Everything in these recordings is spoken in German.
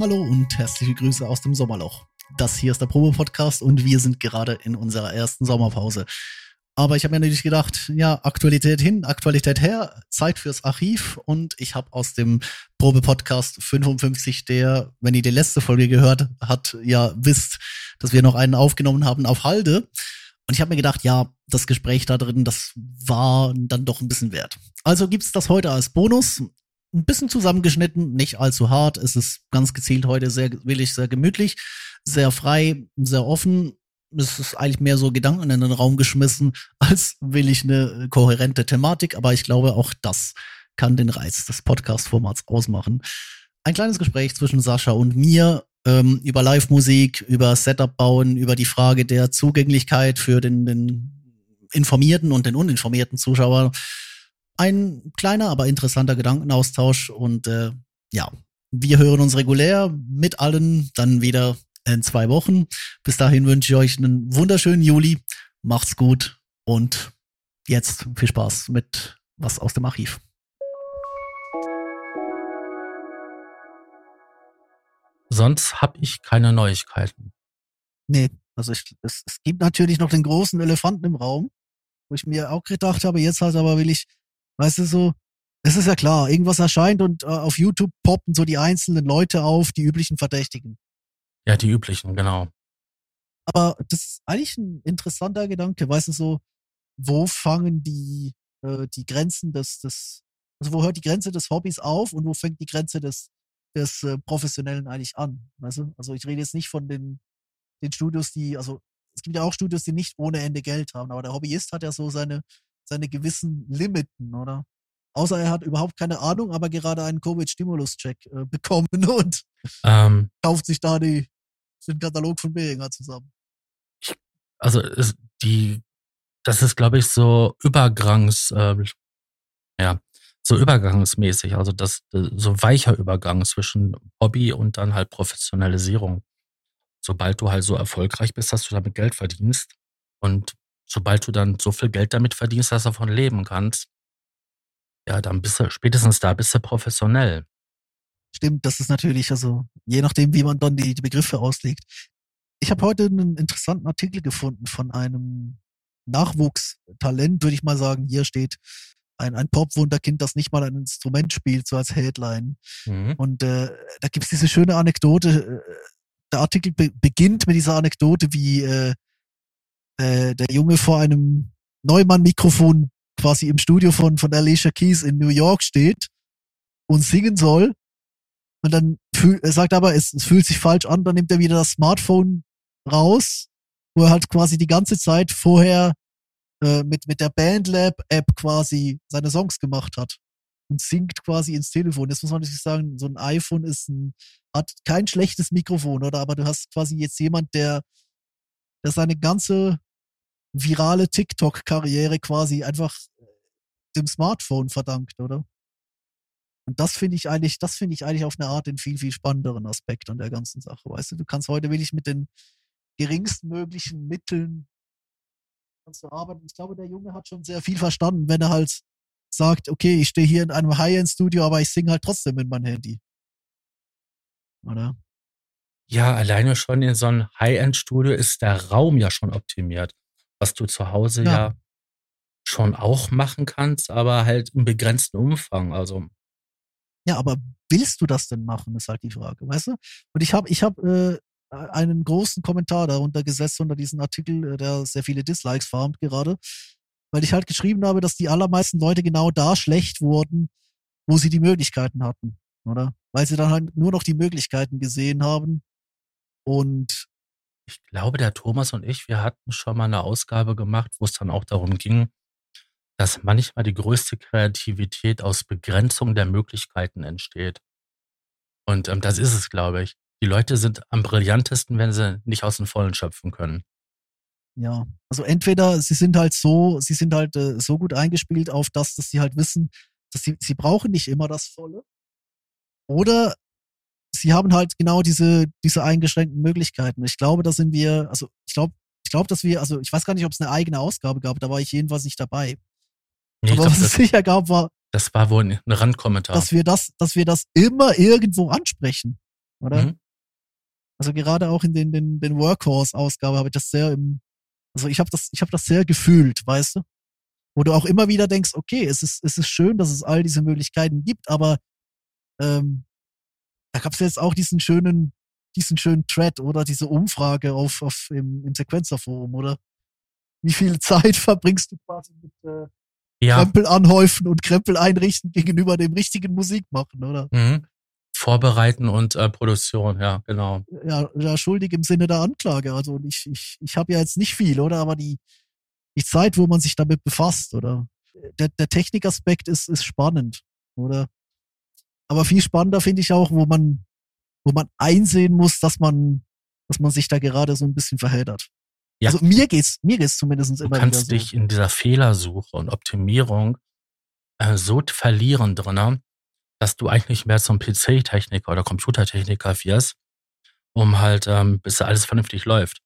Hallo und herzliche Grüße aus dem Sommerloch. Das hier ist der Probe-Podcast und wir sind gerade in unserer ersten Sommerpause. Aber ich habe mir natürlich gedacht, ja, Aktualität hin, Aktualität her, Zeit fürs Archiv und ich habe aus dem Probe-Podcast 55, der, wenn ihr die letzte Folge gehört hat, ja wisst, dass wir noch einen aufgenommen haben auf Halde. Und ich habe mir gedacht, ja, das Gespräch da drin, das war dann doch ein bisschen wert. Also gibt's das heute als Bonus ein bisschen zusammengeschnitten, nicht allzu hart. Es ist ganz gezielt heute sehr willig, sehr gemütlich, sehr frei, sehr offen. Es ist eigentlich mehr so Gedanken in den Raum geschmissen, als will ich eine kohärente Thematik. Aber ich glaube, auch das kann den Reiz des Podcast-Formats ausmachen. Ein kleines Gespräch zwischen Sascha und mir ähm, über Live-Musik, über Setup bauen, über die Frage der Zugänglichkeit für den, den informierten und den uninformierten Zuschauer ein kleiner, aber interessanter Gedankenaustausch und äh, ja, wir hören uns regulär mit allen dann wieder in zwei Wochen. Bis dahin wünsche ich euch einen wunderschönen Juli. Macht's gut und jetzt viel Spaß mit was aus dem Archiv. Sonst habe ich keine Neuigkeiten. Nee, also ich, es, es gibt natürlich noch den großen Elefanten im Raum, wo ich mir auch gedacht habe, jetzt halt aber will ich Weißt du so, es ist ja klar, irgendwas erscheint und äh, auf YouTube poppen so die einzelnen Leute auf, die üblichen Verdächtigen. Ja, die üblichen, genau. Aber das ist eigentlich ein interessanter Gedanke, weißt du so, wo fangen die, äh, die Grenzen des, des, also wo hört die Grenze des Hobbys auf und wo fängt die Grenze des, des äh, Professionellen eigentlich an? Weißt du? Also ich rede jetzt nicht von den, den Studios, die, also es gibt ja auch Studios, die nicht ohne Ende Geld haben, aber der Hobbyist hat ja so seine, seine gewissen Limiten, oder? Außer er hat überhaupt keine Ahnung, aber gerade einen Covid-Stimulus-Check äh, bekommen und ähm, kauft sich da die, den Katalog von Behringer zusammen. Also ist die, das ist, glaube ich, so Übergangs, äh, ja, so übergangsmäßig, also das so weicher Übergang zwischen Hobby und dann halt Professionalisierung. Sobald du halt so erfolgreich bist, dass du damit Geld verdienst und sobald du dann so viel Geld damit verdienst, dass du davon leben kannst, ja, dann bist du spätestens da bist du professionell. Stimmt, das ist natürlich, also je nachdem, wie man dann die, die Begriffe auslegt. Ich habe heute einen interessanten Artikel gefunden von einem Nachwuchstalent, würde ich mal sagen. Hier steht ein, ein Pop-Wunderkind, das nicht mal ein Instrument spielt, so als Headline. Mhm. Und äh, da gibt's diese schöne Anekdote. Äh, der Artikel be beginnt mit dieser Anekdote, wie äh, äh, der Junge vor einem Neumann-Mikrofon quasi im Studio von, von Alicia Keys in New York steht und singen soll. Und dann fühl, er sagt aber, es, es fühlt sich falsch an, dann nimmt er wieder das Smartphone raus, wo er halt quasi die ganze Zeit vorher äh, mit, mit der Bandlab-App quasi seine Songs gemacht hat und singt quasi ins Telefon. Jetzt muss man natürlich sagen, so ein iPhone ist ein, hat kein schlechtes Mikrofon, oder? Aber du hast quasi jetzt jemand, der, der seine ganze virale TikTok-Karriere quasi einfach dem Smartphone verdankt, oder? Und das finde ich eigentlich, das finde ich eigentlich auf eine Art den viel, viel spannenderen Aspekt an der ganzen Sache. Weißt du, du kannst heute wirklich mit den geringstmöglichen Mitteln kannst du arbeiten. Ich glaube, der Junge hat schon sehr viel verstanden, wenn er halt sagt, okay, ich stehe hier in einem High-End-Studio, aber ich singe halt trotzdem mit meinem Handy. Oder? Ja, alleine schon in so einem High-End-Studio ist der Raum ja schon optimiert was du zu Hause ja. ja schon auch machen kannst, aber halt im begrenzten Umfang. Also ja, aber willst du das denn machen, ist halt die Frage, weißt du? Und ich habe ich hab, äh, einen großen Kommentar darunter gesetzt unter diesen Artikel, äh, der sehr viele Dislikes farmt gerade, weil ich halt geschrieben habe, dass die allermeisten Leute genau da schlecht wurden, wo sie die Möglichkeiten hatten, oder? Weil sie dann halt nur noch die Möglichkeiten gesehen haben und ich glaube, der Thomas und ich, wir hatten schon mal eine Ausgabe gemacht, wo es dann auch darum ging, dass manchmal die größte Kreativität aus Begrenzung der Möglichkeiten entsteht. Und ähm, das ist es, glaube ich. Die Leute sind am brillantesten, wenn sie nicht aus dem Vollen schöpfen können. Ja, also entweder sie sind halt so, sie sind halt äh, so gut eingespielt auf das, dass sie halt wissen, dass sie, sie brauchen nicht immer das Volle. Oder sie haben halt genau diese, diese eingeschränkten Möglichkeiten. Ich glaube, da sind wir, also ich glaube, ich glaube, dass wir, also ich weiß gar nicht, ob es eine eigene Ausgabe gab, da war ich jedenfalls nicht dabei. Nee, Aber glaub, was es sicher gab, war. Das war wohl ein Randkommentar. Dass wir das, dass wir das immer irgendwo ansprechen. oder? Mhm. Also gerade auch in den, den, den Workhorse-Ausgabe habe ich das sehr im, also ich habe das, ich habe das sehr gefühlt, weißt du? Wo du auch immer wieder denkst, okay, es ist, es ist schön, dass es all diese Möglichkeiten gibt, aber ähm, da gab es jetzt auch diesen schönen, diesen schönen Thread oder diese Umfrage auf, auf im, im Sequenzerforum, oder? Wie viel Zeit verbringst du quasi mit äh, Ja, Krempel anhäufen und Krempel einrichten gegenüber dem richtigen Musik machen, oder? mhm. Vorbereiten und äh, Produktion, ja, genau. Ja, ja, schuldig im Sinne der Anklage. Also ich, ich, ich habe ja jetzt nicht viel, oder? Aber die, die Zeit, wo man sich damit befasst, oder? Der, der Technikaspekt ist, ist spannend, oder? Aber viel spannender finde ich auch, wo man, wo man einsehen muss, dass man, dass man sich da gerade so ein bisschen verheddert. Ja. Also mir geht's, mir geht's zumindest Du immer kannst wieder so. dich in dieser Fehlersuche und Optimierung äh, so verlieren drinne, dass du eigentlich mehr zum PC-Techniker oder Computertechniker wirst, um halt, ähm, bis alles vernünftig läuft.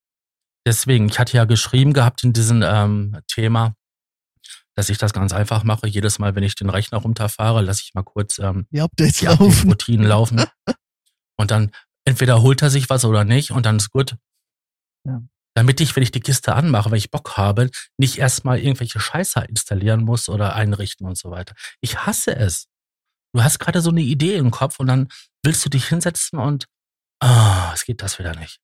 Deswegen, ich hatte ja geschrieben gehabt in diesem ähm, Thema, dass ich das ganz einfach mache. Jedes Mal, wenn ich den Rechner runterfahre, lasse ich mal kurz ähm, Die Updates die laufen. Update-Routinen laufen. Und dann entweder holt er sich was oder nicht und dann ist gut. Ja. Damit ich, wenn ich die Kiste anmache, weil ich Bock habe, nicht erstmal irgendwelche Scheiße installieren muss oder einrichten und so weiter. Ich hasse es. Du hast gerade so eine Idee im Kopf und dann willst du dich hinsetzen und ah, es geht das wieder nicht.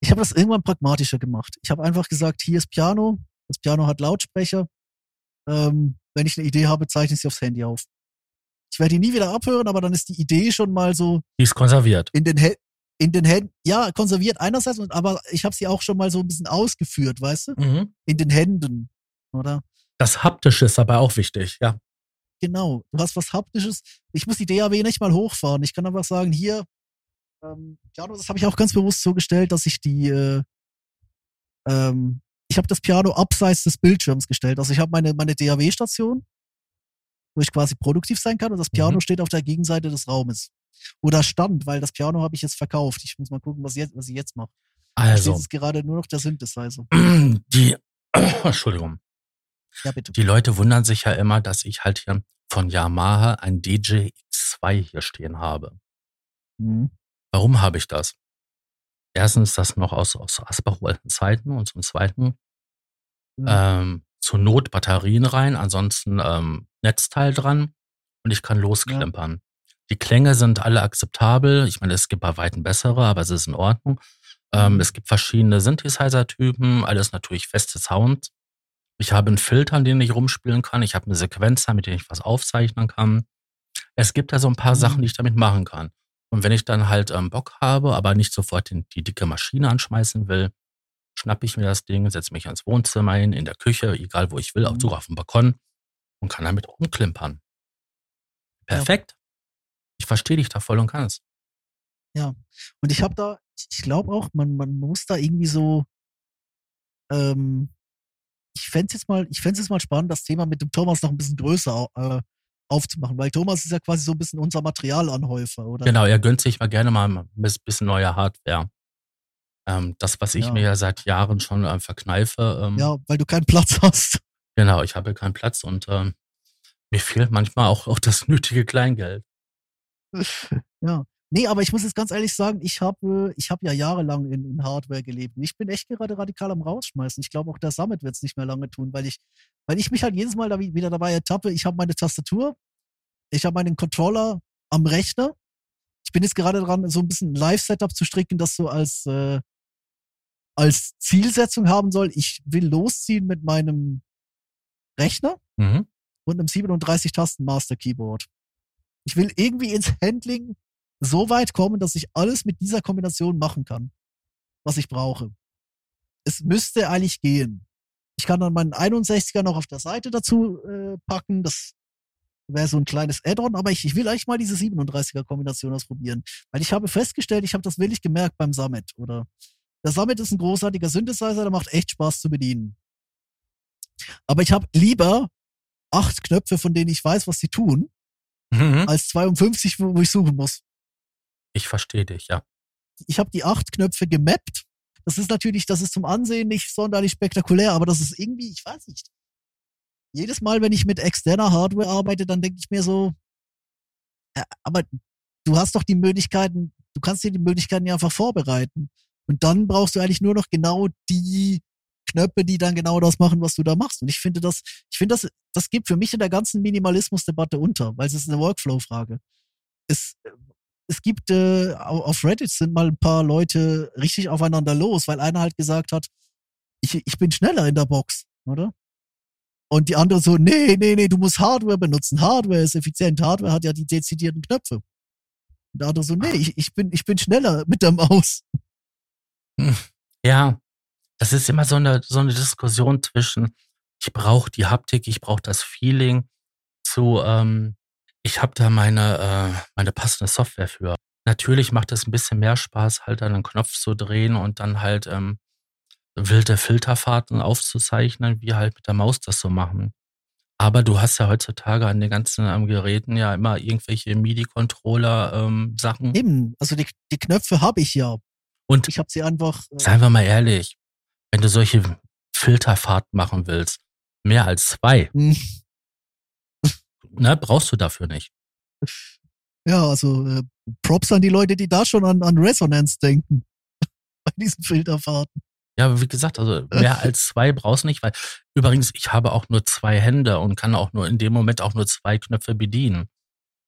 Ich habe das irgendwann pragmatischer gemacht. Ich habe einfach gesagt, hier ist Piano, das Piano hat Lautsprecher. Ähm, wenn ich eine Idee habe, zeichne ich sie aufs Handy auf. Ich werde die nie wieder abhören, aber dann ist die Idee schon mal so Die ist konserviert. in den in den Händen, ja, konserviert einerseits, aber ich habe sie auch schon mal so ein bisschen ausgeführt, weißt du? Mhm. In den Händen, oder? Das Haptische ist aber auch wichtig, ja. Genau. Du hast was Haptisches. Ich muss die DAW nicht mal hochfahren. Ich kann einfach sagen, hier, ähm, Piano, das habe ich auch ganz bewusst so gestellt, dass ich die, äh, ähm, ich habe das Piano abseits des Bildschirms gestellt. Also ich habe meine, meine DAW-Station, wo ich quasi produktiv sein kann und das Piano Mhm. steht auf der Gegenseite des Raumes. Oder stand, weil das Piano habe ich jetzt verkauft. Ich muss mal gucken, was, jetzt, was ich jetzt mache. Also, jetzt gerade nur noch der Synthesizer. die, Entschuldigung. Ja, bitte. Die Leute wundern sich ja immer, dass ich halt hier von Yamaha ein DJ X2 hier stehen habe. Mhm. Warum habe ich das? Erstens das noch aus, aus Asbach alten Zeiten und zum zweiten Ja. ähm, zur Not Batterien rein, ansonsten ähm, Netzteil dran und ich kann losklimpern. Die Klänge sind alle akzeptabel. Ich meine, es gibt bei Weitem bessere, aber es ist in Ordnung. Ähm, Mhm. es gibt verschiedene Synthesizer-Typen, alles natürlich feste Sounds. Ich habe einen Filter, an dem ich rumspielen kann. Ich habe einen Sequenzer, mit dem ich was aufzeichnen kann. Es gibt da so ein paar Mhm. Sachen, die ich damit machen kann. Und wenn ich dann halt ähm, Bock habe, aber nicht sofort den, die dicke Maschine anschmeißen will, schnappe ich mir das Ding, setze mich ans Wohnzimmer hin, in der Küche, egal wo ich will, auch Mhm. sogar auf dem Balkon und kann damit rumklimpern. Perfekt. Ich verstehe dich da voll und ganz. Und ich habe da, ich glaube auch, man, man muss da irgendwie so, ähm, ich fände jetzt mal, ich fände jetzt mal spannend, das Thema mit dem Thomas noch ein bisschen größer äh, aufzumachen, weil Thomas ist ja quasi so ein bisschen unser Materialanhäufer, oder? Genau, er gönnt sich mal gerne mal ein bis- bisschen neue Hardware. Ähm, das, was ich Ja. mir ja seit Jahren schon ähm, verkneife. Ähm, Ja, weil du keinen Platz hast. Genau, ich habe keinen Platz und ähm, mir fehlt manchmal auch, auch das nötige Kleingeld. ja. Nee, aber ich muss jetzt ganz ehrlich sagen, ich habe ich hab ja jahrelang in, in Hardware gelebt. Und ich bin echt gerade radikal am rausschmeißen. Ich glaube auch der Summit wird es nicht mehr lange tun, weil ich, weil ich mich halt jedes Mal da wie- wieder dabei ertappe, ich habe meine Tastatur, ich habe meinen Controller am Rechner. Ich bin jetzt gerade dran, so ein bisschen ein Live-Setup zu stricken, das so als, äh, als Zielsetzung haben soll. Ich will losziehen mit meinem Rechner Mhm. und einem 37 Tasten Master Keyboard. Ich will irgendwie ins Handling so weit kommen, dass ich alles mit dieser Kombination machen kann, was ich brauche. Es müsste eigentlich gehen. Ich kann dann meinen 61er noch auf der Seite dazu äh, packen. Das wäre so ein kleines Add-on, aber ich, ich will eigentlich mal diese 37er Kombination ausprobieren. Weil ich habe festgestellt, ich habe das wirklich gemerkt beim Summit, oder? Der Summit ist ein großartiger Synthesizer, der macht echt Spaß zu bedienen. Aber ich habe lieber acht Knöpfe, von denen ich weiß, was sie tun, Mhm. als 52, wo, ich suchen muss. Ich verstehe dich, ja. Ich habe die acht Knöpfe gemappt. Das ist natürlich, das ist zum Ansehen nicht sonderlich spektakulär, aber das ist irgendwie, ich weiß nicht. Jedes Mal, wenn ich mit externer Hardware arbeite, dann denke ich mir so, ja, aber du hast doch die Möglichkeiten, du kannst dir die Möglichkeiten ja einfach vorbereiten. Und dann brauchst du eigentlich nur noch genau die Knöpfe, die dann genau das machen, was du da machst. Und ich finde das, ich finde das, das geht für mich in der ganzen Minimalismus-Debatte unter, weil es ist eine Workflow-Frage. Es, es gibt, äh, auf Reddit sind mal ein paar Leute richtig aufeinander los, weil einer halt gesagt hat, ich, ich bin schneller in der Box, oder? Und die andere so, nee, nee, nee, du musst Hardware benutzen. Hardware ist effizient. Hardware hat ja die dezidierten Knöpfe. Und der andere so, nee, ich, ich bin, ich bin schneller mit der Maus. Ja, das ist immer so eine, so eine Diskussion zwischen, ich brauche die Haptik, ich brauche das Feeling, zu, ähm, ich habe da meine, äh, meine passende Software für. Natürlich macht es ein bisschen mehr Spaß, halt einen Knopf zu drehen und dann halt ähm, wilde Filterfahrten aufzuzeichnen, wie halt mit der Maus das so machen. Aber du hast ja heutzutage an den ganzen ähm, Geräten ja immer irgendwelche MIDI-Controller-Sachen. Ähm, Eben, also die, die Knöpfe habe ich ja. Und ich habe sie einfach. Äh, seien wir mal ehrlich, wenn du solche Filterfahrten machen willst, mehr als zwei, hm. ne, brauchst du dafür nicht. Ja, also äh, Props an die Leute, die da schon an, an Resonanz denken. Bei diesen Filterfahrten. Ja, wie gesagt, also mehr als zwei brauchst du nicht, weil übrigens, ich habe auch nur zwei Hände und kann auch nur in dem Moment auch nur zwei Knöpfe bedienen.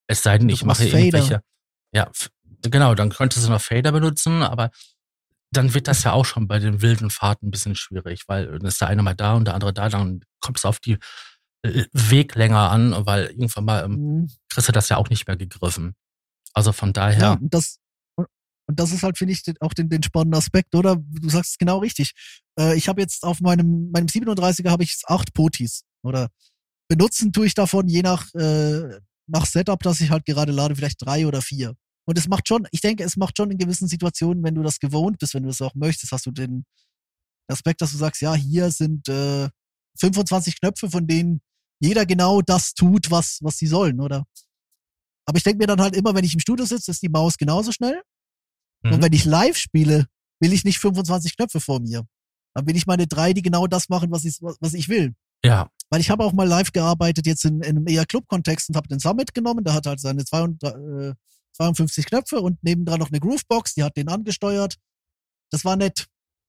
Es sei denn, ich mache Fader. irgendwelche. Ja, genau, dann könntest du noch Fader benutzen, aber dann wird das ja auch schon bei den wilden Fahrten ein bisschen schwierig, weil dann ist der eine mal da und der andere da, dann kommt es auf die äh, Weg länger an, weil irgendwann mal ähm, mhm. kriegst du das ja auch nicht mehr gegriffen. Also von daher. Ja, das, und das ist halt, finde ich, auch den, den spannenden Aspekt, oder? Du sagst es genau richtig. Äh, ich habe jetzt auf meinem, meinem 37er habe ich acht Potis. Oder benutzen tue ich davon je nach, äh, nach Setup, dass ich halt gerade lade, vielleicht drei oder vier. Und es macht schon, ich denke, es macht schon in gewissen Situationen, wenn du das gewohnt bist, wenn du das auch möchtest, hast du den Aspekt, dass du sagst, ja, hier sind äh, 25 Knöpfe, von denen jeder genau das tut, was, was sie sollen, oder? Aber ich denke mir dann halt immer, wenn ich im Studio sitze, ist die Maus genauso schnell. Mhm. Und wenn ich live spiele, will ich nicht 25 Knöpfe vor mir. Dann will ich meine drei, die genau das machen, was ich, was ich will. Ja. Weil ich habe auch mal live gearbeitet, jetzt in, in einem eher Club-Kontext und habe den Summit genommen. Der hat halt seine 200, äh, 52 Knöpfe und nebendran noch eine Groovebox, die hat den angesteuert. Das war nett,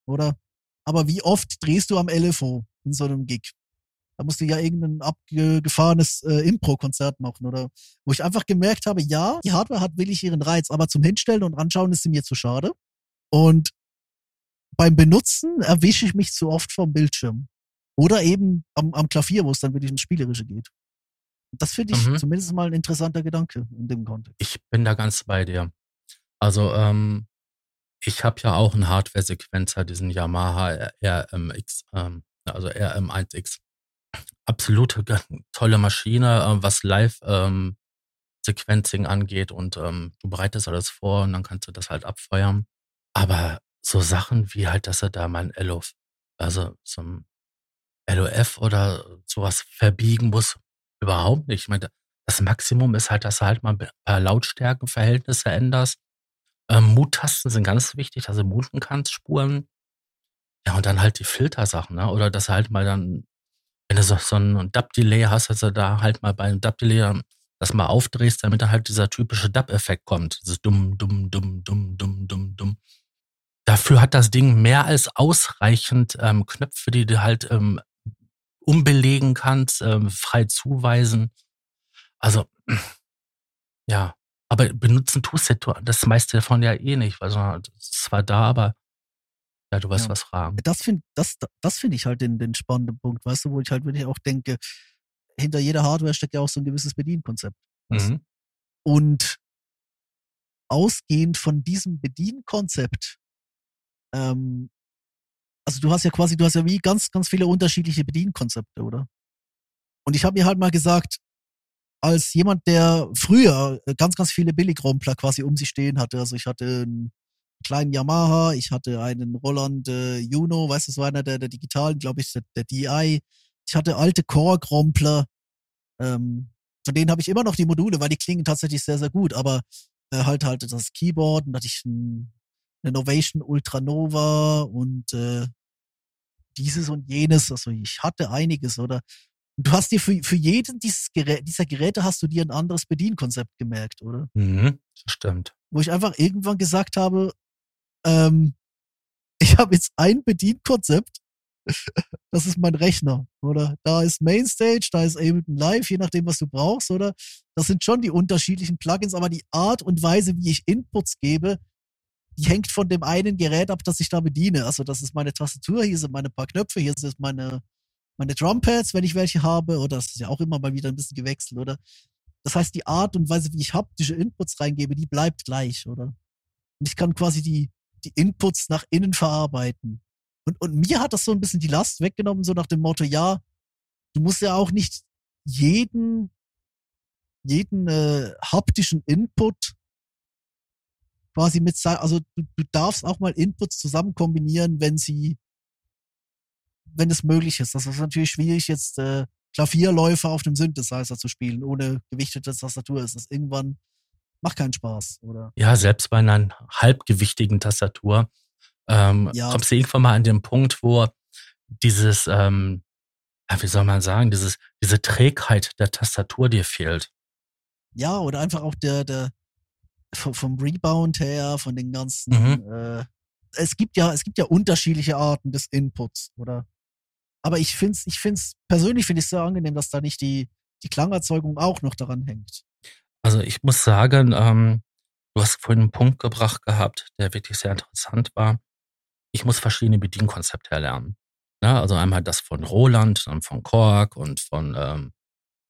oder? Aber wie oft drehst du am LFO in so einem Gig? Da musst du ja irgendein abgefahrenes äh, Impro-Konzert machen oder wo ich einfach gemerkt habe, ja, die Hardware hat willig ihren Reiz, aber zum Hinstellen und Anschauen ist sie mir zu schade. Und beim Benutzen erwische ich mich zu oft vom Bildschirm. Oder eben am, am Klavier, wo es dann wirklich ins Spielerische geht. Das finde ich mhm. zumindest mal ein interessanter Gedanke in dem Kontext. Ich bin da ganz bei dir. Also, ähm, ich habe ja auch einen Hardware-Sequenzer, diesen Yamaha RMX, ähm, also RM1X absolute tolle Maschine, äh, was Live-Sequencing ähm, angeht und ähm, du bereitest alles vor und dann kannst du das halt abfeuern. Aber so Sachen wie halt, dass er da mein LOF, also zum LOF oder sowas verbiegen muss, überhaupt nicht. Ich meine, das Maximum ist halt, dass du halt mal ein paar Lautstärkenverhältnisse änderst. Ähm, Muttasten sind ganz wichtig, dass du muten kannst, Spuren. Ja, und dann halt die Filtersachen, ne? Oder dass du halt mal dann wenn du so, so ein Dub-Delay hast, dass du da halt mal bei einem Dub-Delay das mal aufdrehst, damit da halt dieser typische Dub-Effekt kommt. Dieses dumm, dumm, dumm, dumm, dumm, dumm, dumm. Dafür hat das Ding mehr als ausreichend ähm, Knöpfe, die du halt ähm, umbelegen kannst, ähm, frei zuweisen. Also, ja. Aber benutzen tust du das meiste davon ja eh nicht, weil es zwar da, aber ja, du wirst ja. was fragen. Das finde das, das find ich halt den, den spannenden Punkt, weißt du, wo ich halt wirklich auch denke, hinter jeder Hardware steckt ja auch so ein gewisses Bedienkonzept. Mhm. Und ausgehend von diesem Bedienkonzept, ähm, also du hast ja quasi, du hast ja wie ganz, ganz viele unterschiedliche Bedienkonzepte, oder? Und ich habe mir halt mal gesagt, als jemand, der früher ganz, ganz viele Billigrompler quasi um sich stehen hatte, also ich hatte ein kleinen Yamaha, ich hatte einen Roland äh, Juno, weißt du, so einer der, der digitalen, glaube ich, der, der DI. Ich hatte alte Core-Grompler, ähm, von denen habe ich immer noch die Module, weil die klingen tatsächlich sehr, sehr gut, aber äh, halt halt das Keyboard und hatte ich ein, eine Novation Ultranova und äh, dieses und jenes, also ich hatte einiges, oder? Du hast dir für, für jeden dieses Gerät, dieser Geräte hast du dir ein anderes Bedienkonzept gemerkt, oder? Mhm, stimmt. wo ich einfach irgendwann gesagt habe, ähm, ich habe jetzt ein Bedienkonzept, das ist mein Rechner, oder? Da ist Mainstage, da ist Ableton Live, je nachdem, was du brauchst, oder? Das sind schon die unterschiedlichen Plugins, aber die Art und Weise, wie ich Inputs gebe, die hängt von dem einen Gerät ab, das ich da bediene. Also das ist meine Tastatur, hier sind meine paar Knöpfe, hier sind meine, meine Drumpads, wenn ich welche habe, oder das ist ja auch immer mal wieder ein bisschen gewechselt, oder? Das heißt, die Art und Weise, wie ich haptische Inputs reingebe, die bleibt gleich, oder? Und ich kann quasi die, die Inputs nach innen verarbeiten. Und, und mir hat das so ein bisschen die Last weggenommen, so nach dem Motto, ja, du musst ja auch nicht jeden, jeden äh, haptischen Input quasi mit sein, also du, du darfst auch mal Inputs zusammen kombinieren, wenn sie, wenn es möglich ist. Das ist natürlich schwierig, jetzt äh, Klavierläufe auf dem Synthesizer zu spielen, ohne gewichtete Tastatur. Ist das irgendwann macht keinen Spaß, oder? Ja, selbst bei einer halbgewichtigen Tastatur ähm, ja. kommst du irgendwann mal an den Punkt, wo dieses, ähm, ja, wie soll man sagen, dieses, diese Trägheit der Tastatur dir fehlt. Ja, oder einfach auch der, der, vom Rebound her, von den ganzen, mhm. äh, es gibt ja, es gibt ja unterschiedliche Arten des Inputs, oder? Aber ich find's, ich find's, persönlich finde ich es sehr angenehm, dass da nicht die, die Klangerzeugung auch noch daran hängt. Also ich muss sagen, ähm, du hast vorhin einen Punkt gebracht gehabt, der wirklich sehr interessant war. Ich muss verschiedene Bedienkonzepte erlernen. Ja, also einmal das von Roland, dann von Korg und von ähm,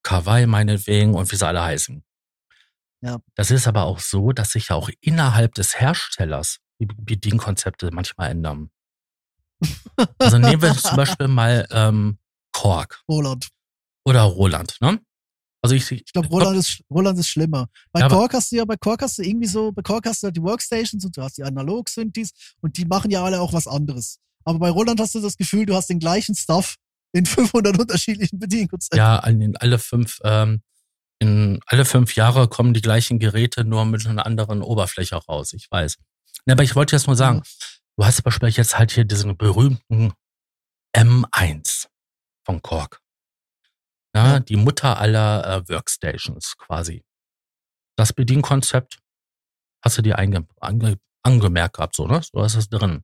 Kawaii meinetwegen und wie sie alle heißen. Ja. Das ist aber auch so, dass sich ja auch innerhalb des Herstellers die Bedienkonzepte manchmal ändern. Also nehmen wir zum Beispiel mal ähm, Korg. Roland. Oder Roland, ne? Also ich, ich glaube, Roland ist, Roland ist schlimmer. Bei ja, Korg hast du ja, bei Korg hast du irgendwie so, bei Korg hast du halt die Workstations und du hast die Analog-Synthes und die machen ja alle auch was anderes. Aber bei Roland hast du das Gefühl, du hast den gleichen Stuff in 500 unterschiedlichen Bedienkonzepten. Ja, in alle fünf, ähm, in alle fünf Jahre kommen die gleichen Geräte nur mit einer anderen Oberfläche raus. Ich weiß. Ja, aber ich wollte jetzt nur sagen, ja. du hast zum Beispiel jetzt halt hier diesen berühmten M1 von Korg. Ja, die Mutter aller äh, Workstations quasi. Das Bedienkonzept hast du dir ange angemerkt gehabt, so, ne? So ist es drin.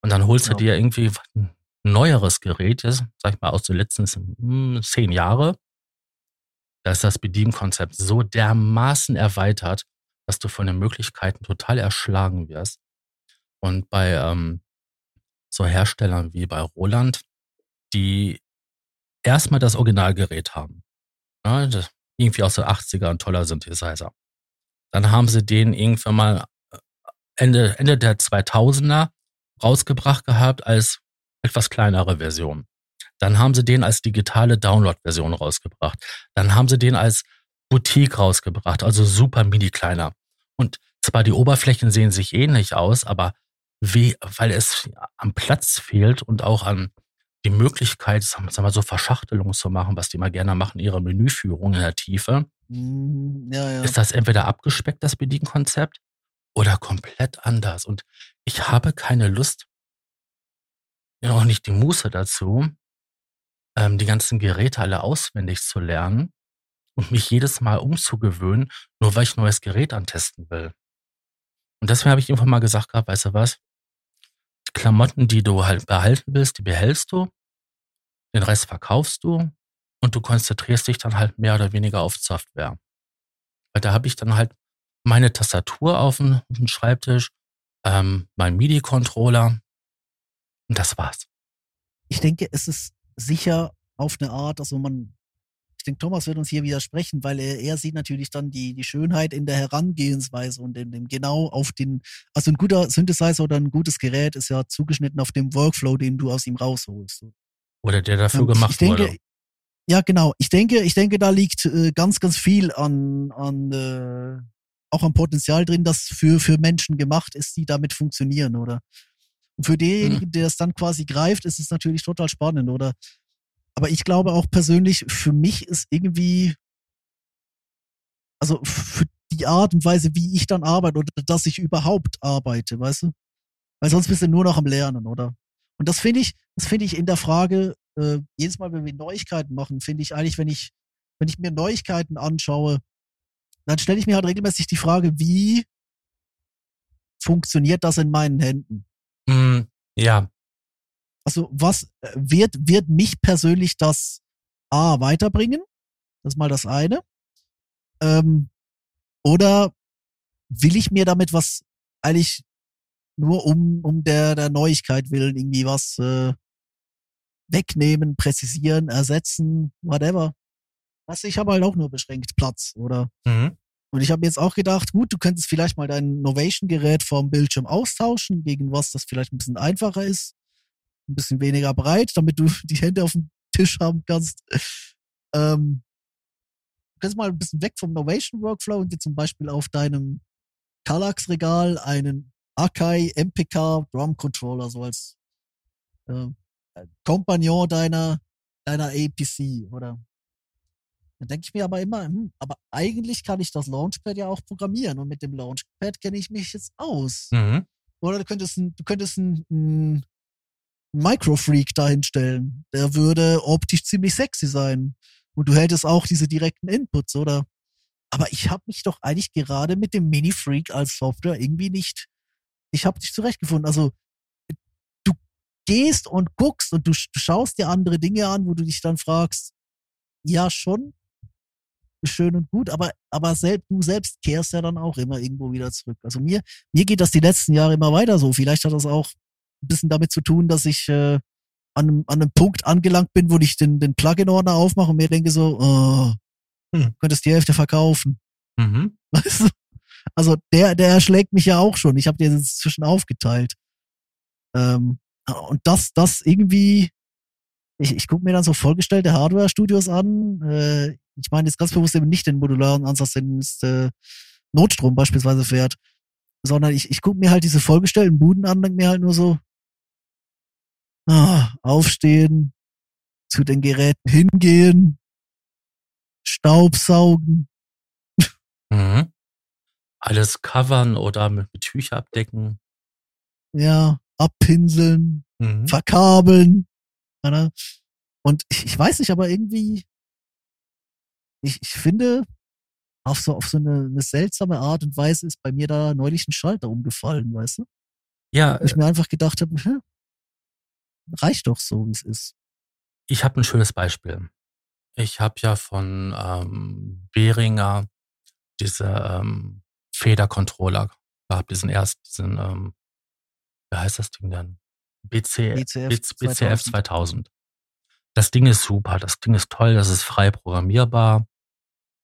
Und dann holst ja. du dir irgendwie ein neueres Gerät, jetzt, sag ich mal, aus den letzten hm, zehn Jahre. Da ist das Bedienkonzept so dermaßen erweitert, dass du von den Möglichkeiten total erschlagen wirst. Und bei ähm, so Herstellern wie bei Roland, die erstmal das Originalgerät haben. Ja, irgendwie aus den 80er ein toller Synthesizer. Dann haben sie den irgendwann mal äh, Ende, Ende der 2000er rausgebracht gehabt als etwas kleinere Version. Dann haben sie den als digitale Download-Version rausgebracht. Dann haben sie den als Boutique rausgebracht, also super mini kleiner. Und zwar die Oberflächen sehen sich ähnlich aus, aber wie, weil es am Platz fehlt und auch an die Möglichkeit, sagen wir mal so Verschachtelung zu machen, was die mal gerne machen, ihre Menüführung in der Tiefe. Mhm, ja, ja. Ist das entweder abgespeckt, das Bedienkonzept, oder komplett anders? Und ich habe keine Lust, ja auch nicht die Muße dazu, ähm, die ganzen Geräte alle auswendig zu lernen und mich jedes Mal umzugewöhnen, nur weil ich ein neues Gerät antesten will. Und deswegen habe ich irgendwann mal gesagt gehabt, weißt du was? Klamotten, die du halt behalten willst, die behältst du. Den Rest verkaufst du und du konzentrierst dich dann halt mehr oder weniger auf Software. Weil da habe ich dann halt meine Tastatur auf dem, auf dem Schreibtisch, ähm, mein MIDI-Controller und das war's. Ich denke, es ist sicher auf eine Art, also man ich denke, Thomas wird uns hier widersprechen, weil er, er sieht natürlich dann die, die Schönheit in der Herangehensweise und in dem genau auf den, also ein guter Synthesizer oder ein gutes Gerät ist ja zugeschnitten auf dem Workflow, den du aus ihm rausholst. Oder der dafür gemacht denke, wurde. Ja, genau. Ich denke, ich denke, da liegt äh, ganz, ganz viel an, an äh, auch an Potenzial drin, das für, für Menschen gemacht ist, die damit funktionieren, oder? Für denjenigen, hm. der es dann quasi greift, ist es natürlich total spannend, oder? Aber ich glaube auch persönlich, für mich ist irgendwie, also für die Art und Weise, wie ich dann arbeite oder dass ich überhaupt arbeite, weißt du? Weil sonst bist du nur noch am Lernen, oder? Und das finde ich, das finde ich in der Frage, äh, jedes Mal, wenn wir Neuigkeiten machen, finde ich eigentlich, wenn ich, wenn ich mir Neuigkeiten anschaue, dann stelle ich mir halt regelmäßig die Frage, wie funktioniert das in meinen Händen? Mm, ja. Also was äh, wird, wird mich persönlich das A weiterbringen? Das ist mal das eine. Ähm, oder will ich mir damit was eigentlich nur um, um der, der Neuigkeit willen irgendwie was äh, wegnehmen, präzisieren, ersetzen, whatever. Was ich habe halt auch nur beschränkt Platz, oder? Mhm. Und ich habe jetzt auch gedacht, gut, du könntest vielleicht mal dein Novation-Gerät vom Bildschirm austauschen, gegen was das vielleicht ein bisschen einfacher ist, ein bisschen weniger breit, damit du die Hände auf dem Tisch haben kannst. Ähm, du kannst mal ein bisschen weg vom Novation-Workflow und dir zum Beispiel auf deinem Kallax-Regal einen Akai MPK Drum Controller so als äh, Kompagnon deiner, deiner APC, oder? Dann denke ich mir aber immer, hm, aber eigentlich kann ich das Launchpad ja auch programmieren und mit dem Launchpad kenne ich mich jetzt aus. Mhm. Oder du könntest, du könntest einen, einen Microfreak dahinstellen. Der würde optisch ziemlich sexy sein. Und du hättest auch diese direkten Inputs, oder? Aber ich habe mich doch eigentlich gerade mit dem Mini-Freak als Software irgendwie nicht, ich habe dich zurechtgefunden. Also du gehst und guckst und du, du schaust dir andere Dinge an, wo du dich dann fragst, ja schon, schön und gut, aber, aber selbst, du selbst kehrst ja dann auch immer irgendwo wieder zurück. Also mir, mir geht das die letzten Jahre immer weiter so. Vielleicht hat das auch ein bisschen damit zu tun, dass ich äh, an, einem, an einem Punkt angelangt bin, wo ich den, den Plugin-Ordner aufmache und mir denke so, oh, hm. könntest die Hälfte verkaufen. Mhm. Weißt du? Also der, der erschlägt mich ja auch schon. Ich habe dir das zwischen aufgeteilt. Ähm, und das, das irgendwie, ich, ich gucke mir dann so vollgestellte Hardware-Studios an. Äh, ich meine jetzt ganz bewusst eben nicht den modularen Ansatz, den äh, Notstrom beispielsweise fährt, sondern ich, ich gucke mir halt diese vollgestellten Buden an, denke mir halt nur so, ah, aufstehen, zu den Geräten hingehen, Staubsaugen. Mhm. Alles covern oder mit, mit Tücher abdecken. Ja, abpinseln, Mhm. verkabeln. Oder? Und ich, ich weiß nicht, aber irgendwie, ich, ich finde, auf so, auf so eine, eine seltsame Art und Weise ist bei mir da neulich ein Schalter umgefallen, weißt du? Ja, Wo ich mir einfach gedacht habe, hm, reicht doch so, wie es ist. ich habe ein schönes Beispiel. Ich habe ja von ähm, Behringer diese ähm, Federcontroller gehabt, diesen erst, diesen, ähm, wie heißt das Ding denn? BC, BCF BCF 2000. Das Ding ist super, das Ding ist toll, das ist frei programmierbar.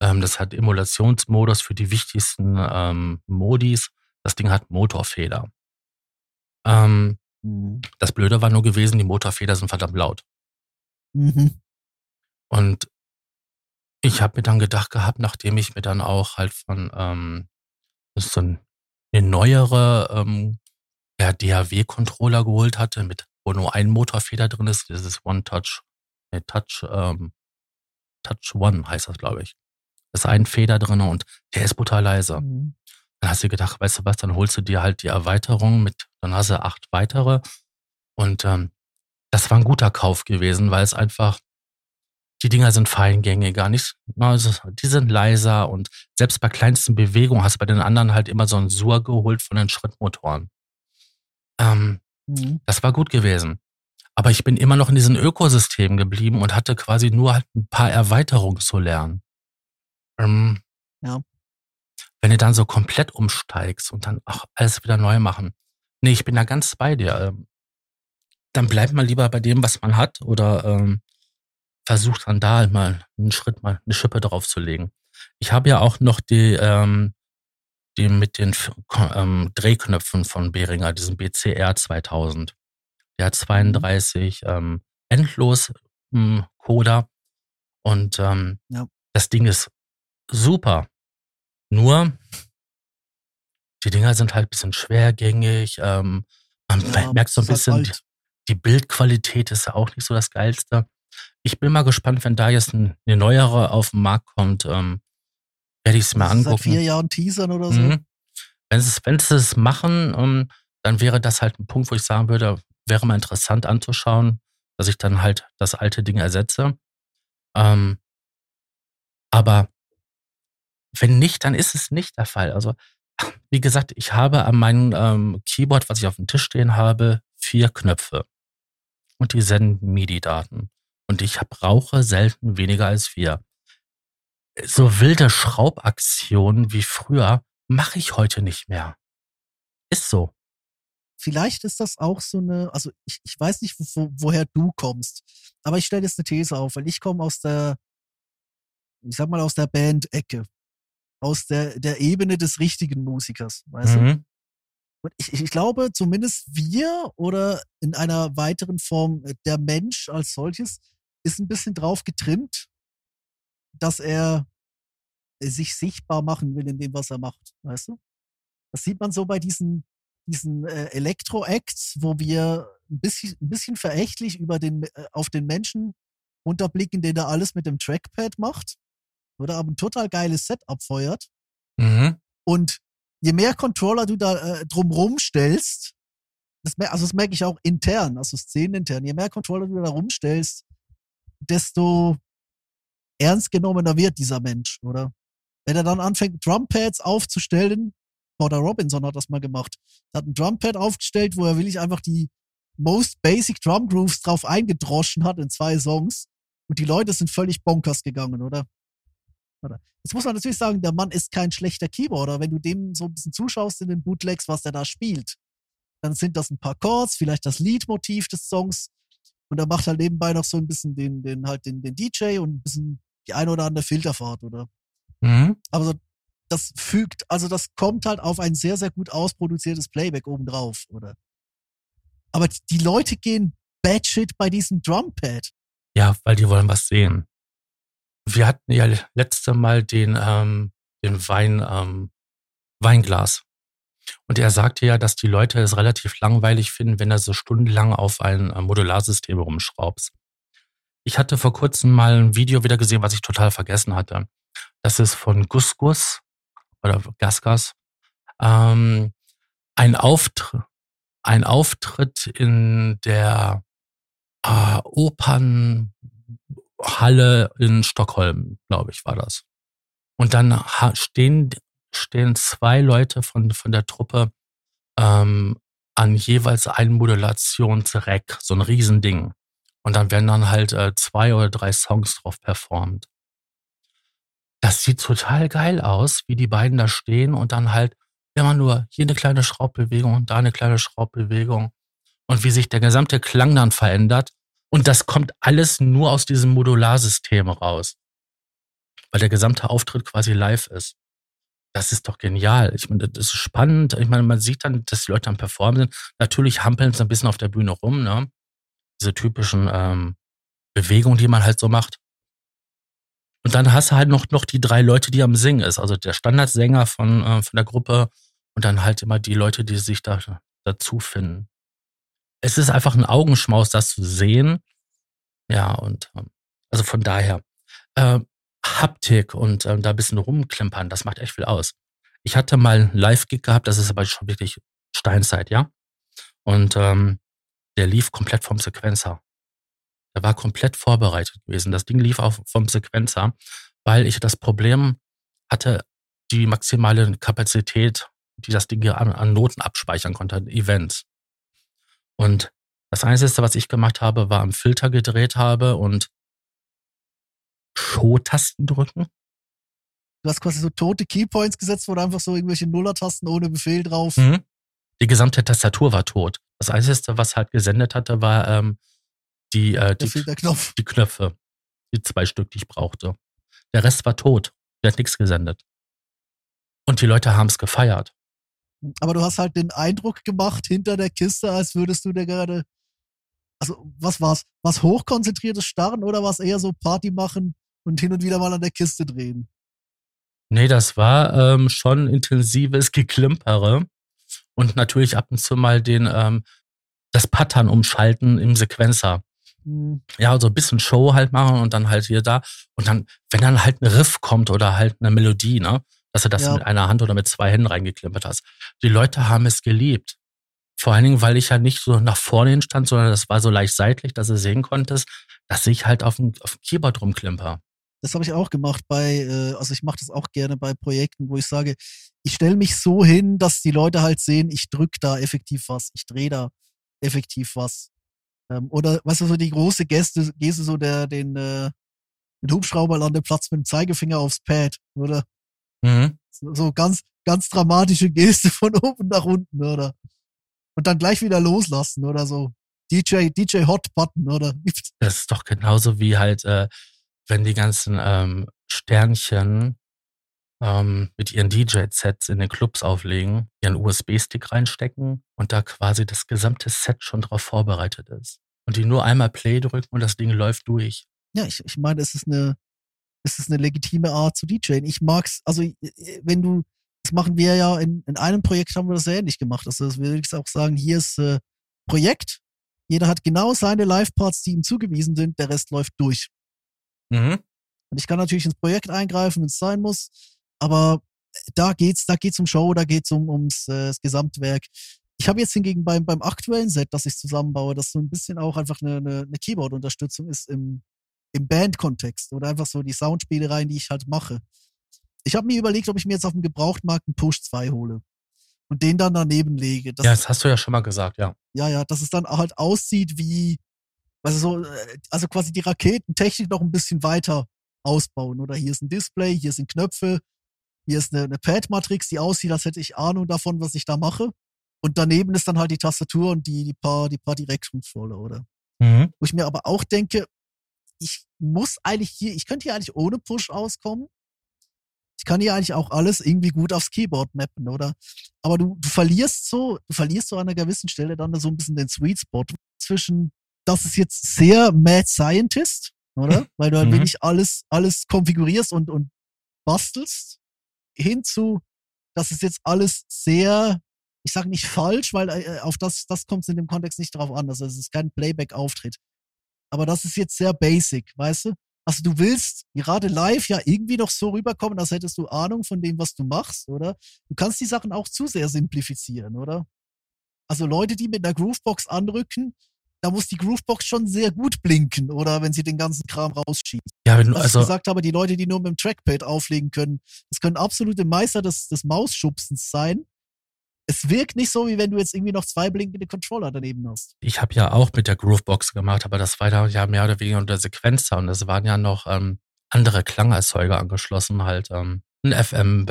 Ähm, das hat Emulationsmodus für die wichtigsten ähm, Modis. Das Ding hat Motorfeder. Ähm, Mhm. das Blöde war nur gewesen, die Motorfeder sind verdammt laut. Mhm. Und ich habe mir dann gedacht gehabt, nachdem ich mir dann auch halt von ähm, das ist so ein, eine neuere ähm, ja, DAW-Controller geholt hatte, mit wo nur ein Motorfeder drin ist, dieses One Touch, nee, Touch, ähm, Touch One heißt das, glaube ich. Da ist ein Feder drin und der ist brutal leise. Mhm. Dann hast du gedacht, weißt du was, dann holst du dir halt die Erweiterung mit, dann hast du acht weitere. Und ähm, das war ein guter Kauf gewesen, weil es einfach, die Dinger sind feingängiger, nicht, also die sind leiser und selbst bei kleinsten Bewegungen hast du bei den anderen halt immer so einen Sur geholt von den Schrittmotoren. Ähm, Mhm. das war gut gewesen. Aber ich bin immer noch in diesem Ökosystem geblieben und hatte quasi nur halt ein paar Erweiterungen zu lernen. Ähm, Ja. Wenn du dann so komplett umsteigst und dann auch alles wieder neu machen. Nee, ich bin da ganz bei dir. Ähm, Dann bleibt mal lieber bei dem, was man hat oder ähm, versucht dann da mal einen Schritt mal eine Schippe draufzulegen. Ich habe ja auch noch die, ähm, die mit den ähm, Drehknöpfen von Behringer, diesen BCR 2000. Der hat 32 ähm, endlos ähm, Coder und ähm, Ja. das Ding ist super. Nur die Dinger sind halt ein bisschen schwergängig. Ähm, man Ja, merkt so ein halt bisschen, alt. die Bildqualität ist ja auch nicht so das Geilste. Ich bin mal gespannt, wenn da jetzt ein, eine neuere auf den Markt kommt, ähm, werde ich es mir Das ist Seit angucken. vier Jahren Teasern oder so. Mhm. Wenn sie es, wenn sie es machen, ähm, dann wäre das halt ein Punkt, wo ich sagen würde, wäre mal interessant anzuschauen, dass ich dann halt das alte Ding ersetze. Ähm, aber wenn nicht, dann ist es nicht der Fall. Also wie gesagt, ich habe an meinem ähm, Keyboard, was ich auf dem Tisch stehen habe, vier Knöpfe. Und die senden MIDI-Daten. Und ich brauche selten weniger als vier. So wilde Schraubaktionen wie früher mache ich heute nicht mehr. Ist so. Vielleicht ist das auch so eine, also ich, ich weiß nicht, wo, woher du kommst, aber ich stelle jetzt eine These auf, weil ich komme aus der, ich sag mal aus der Band-Ecke, aus der, der Ebene des richtigen Musikers, weißt mhm. du? Und ich, ich glaube, zumindest wir oder in einer weiteren Form äh, der Mensch als solches ist ein bisschen drauf getrimmt, dass er sich sichtbar machen will in dem, was er macht, weißt du? Das sieht man so bei diesen, diesen äh, Elektro-Acts, wo wir ein bisschen, ein bisschen verächtlich über den, äh, auf den Menschen unterblicken, den er alles mit dem Trackpad macht. Oder aber ein total geiles Setup feuert. Mhm. Und je mehr Controller du da äh, drumrum stellst, das, also das merke ich auch intern, also szenenintern, je mehr Controller du da rumstellst, desto ernst genommener wird dieser Mensch, oder? Wenn er dann anfängt, Drumpads aufzustellen, Porter Robinson hat das mal gemacht, hat ein Drumpad aufgestellt, wo er wirklich einfach die most basic Drum Grooves drauf eingedroschen hat in zwei Songs und die Leute sind völlig bonkers gegangen, oder? Jetzt muss man natürlich sagen, der Mann ist kein schlechter Keyboarder. Wenn du dem so ein bisschen zuschaust in den Bootlegs, was der da spielt, dann sind das ein paar Chords, vielleicht das Leadmotiv des Songs und er macht halt nebenbei noch so ein bisschen den, den halt den, den DJ und ein bisschen die eine oder andere Filterfahrt, oder? Mhm. Aber so, das fügt, also das kommt halt auf ein sehr, sehr gut ausproduziertes Playback obendrauf, oder? Aber die Leute gehen batshit bei diesem Drumpad. Ja, weil die wollen was sehen. Wir hatten ja letzte Mal den, ähm, den Wein, ähm, Weinglas. Und er sagte ja, dass die Leute es relativ langweilig finden, wenn er so stundenlang auf ein äh, Modularsystem rumschraubst. Ich hatte vor kurzem mal ein Video wieder gesehen, was ich total vergessen hatte. Das ist von Gus Gus oder Gasgas. Ähm, ein, Auftr ein Auftritt in der äh, Opernhalle in Stockholm, glaube ich, war das. Und dann stehen stehen zwei Leute von, von der Truppe ähm, an jeweils ein Modulationsrack, so ein Riesending. Und dann werden dann halt äh, zwei oder drei Songs drauf performt. Das sieht total geil aus, wie die beiden da stehen und dann halt immer nur hier eine kleine Schraubbewegung und da eine kleine Schraubbewegung und wie sich der gesamte Klang dann verändert. Und das kommt alles nur aus diesem Modularsystem raus, weil der gesamte Auftritt quasi live ist das ist doch genial. Ich meine, das ist spannend. Ich meine, man sieht dann, dass die Leute am Performen sind. Natürlich hampeln sie ein bisschen auf der Bühne rum, ne? Diese typischen ähm, Bewegungen, die man halt so macht. Und dann hast du halt noch, noch die drei Leute, die am Singen ist. Also der Standardsänger von, äh, von der Gruppe und dann halt immer die Leute, die sich da dazu finden. Es ist einfach ein Augenschmaus, das zu sehen. Ja, und ähm, also von daher. Äh, Haptik und ähm, da ein bisschen rumklimpern, das macht echt viel aus. Ich hatte mal einen Live-Gig gehabt, das ist aber schon wirklich Steinzeit, ja. Und ähm, der lief komplett vom Sequencer. Der war komplett vorbereitet gewesen. Das Ding lief auch vom Sequencer, weil ich das Problem hatte, die maximale Kapazität, die das Ding an, an Noten abspeichern konnte, an Events. Und das Einzige, was ich gemacht habe, war am Filter gedreht habe und Show-Tasten drücken. Du hast quasi so tote Keypoints gesetzt, wo du einfach so irgendwelche Nuller-Tasten ohne Befehl drauf. Mhm. Die gesamte Tastatur war tot. Das Einzige, was halt gesendet hatte, war ähm, die, äh, die, die Knöpfe. Die zwei Stück, die ich brauchte. Der Rest war tot. Der hat nichts gesendet. Und die Leute haben es gefeiert. Aber du hast halt den Eindruck gemacht hinter der Kiste, als würdest du dir gerade. Also, was war's? Was hochkonzentriertes Starren oder was eher so Party machen und hin und wieder mal an der Kiste drehen. Nee, das war ähm, schon intensives Geklimpere und natürlich ab und zu mal den ähm, das Pattern umschalten im Sequencer. Mhm. Ja, so ein bisschen Show halt machen und dann halt hier da. Und dann, wenn dann halt ein Riff kommt oder halt eine Melodie, ne, dass du das ja. mit einer Hand oder mit zwei Händen reingeklimpert hast. Die Leute haben es geliebt. Vor allen Dingen, weil ich ja nicht so nach vorne hin stand, sondern das war so leicht seitlich, dass du sehen konntest, dass ich halt auf dem, auf dem Keyboard rumklimper. Das habe ich auch gemacht bei, äh, also ich mache das auch gerne bei Projekten, wo ich sage, ich stelle mich so hin, dass die Leute halt sehen, ich drück da effektiv was, ich drehe da effektiv was. Ähm, oder weißt du, so die große Geste, Geste so der, den, äh, den Hubschrauberlandeplatz mit dem Zeigefinger aufs Pad, oder? Mhm. So, ganz, ganz dramatische Geste von oben nach unten, oder? Und dann gleich wieder loslassen, oder so. DJ, DJ Hot Button, oder? Das ist doch genauso wie halt, äh, wenn die ganzen ähm, Sternchen ähm, mit ihren DJ-Sets in den Clubs auflegen, ihren USB-Stick reinstecken und da quasi das gesamte Set schon drauf vorbereitet ist. Und die nur einmal Play drücken und das Ding läuft durch. Ja, ich, ich meine, es ist eine, es ist eine legitime Art zu DJen. Ich mag's, also wenn du, das machen wir ja in, in einem Projekt haben wir das sehr ähnlich gemacht. Also das will ich auch sagen, hier ist äh, Projekt, jeder hat genau seine Live-Parts, die ihm zugewiesen sind, der Rest läuft durch. Mhm. Und ich kann natürlich ins Projekt eingreifen, wenn es sein muss, aber da geht's, da geht's um Show, da geht's um ums äh, das Gesamtwerk. Ich habe jetzt hingegen beim, beim aktuellen Set, das ich zusammenbaue, das so ein bisschen auch einfach eine, eine, eine Keyboard-Unterstützung ist im, im Band-Kontext oder einfach so die Soundspielereien, die ich halt mache. Ich habe mir überlegt, ob ich mir jetzt auf dem Gebrauchtmarkt einen Push 2 hole und den dann daneben lege. ja, das hast du ja schon mal gesagt, ja. Ja, ja, dass es dann halt aussieht wie, also so, äh, also quasi die Raketentechnik noch ein bisschen weiter ausbauen. Oder hier ist ein Display, hier sind Knöpfe, hier ist eine, eine Pad-Matrix, die aussieht, als hätte ich Ahnung davon, was ich da mache. Und daneben ist dann halt die Tastatur und die, die paar, die paar Direktcontroller, oder? Mhm. Wo ich mir aber auch denke, ich muss eigentlich hier, ich könnte hier eigentlich ohne Push auskommen. Ich kann hier eigentlich auch alles irgendwie gut aufs Keyboard mappen, oder? Aber du, du verlierst so, du verlierst so an einer gewissen Stelle dann so ein bisschen den Sweet Spot zwischen, das ist jetzt sehr Mad Scientist, oder? Weil du halt mhm. wirklich alles, alles konfigurierst und, und bastelst, hinzu, das ist jetzt alles sehr, ich sage nicht falsch, weil äh, auf das, das kommt es in dem Kontext nicht drauf an. Also es ist kein Playback-Auftritt. Aber das ist jetzt sehr basic, weißt du? Also du willst gerade live ja irgendwie noch so rüberkommen, als hättest du Ahnung von dem, was du machst, oder? Du kannst die Sachen auch zu sehr simplifizieren, oder? Also Leute, die mit einer Groovebox anrücken, da muss die Groovebox schon sehr gut blinken, oder wenn sie den ganzen Kram rausschießt. Ja, wenn du also ich gesagt habe, die Leute, die nur mit dem Trackpad auflegen können, das können absolute Meister des, des Mausschubsens sein es wirkt nicht so, wie wenn du jetzt irgendwie noch zwei blinkende Controller daneben hast. Ich habe ja auch mit der Groovebox gemacht, aber das war ja mehr oder weniger unter Sequenzer und es waren ja noch ähm, andere Klangerzeuger angeschlossen, halt ähm, ein FM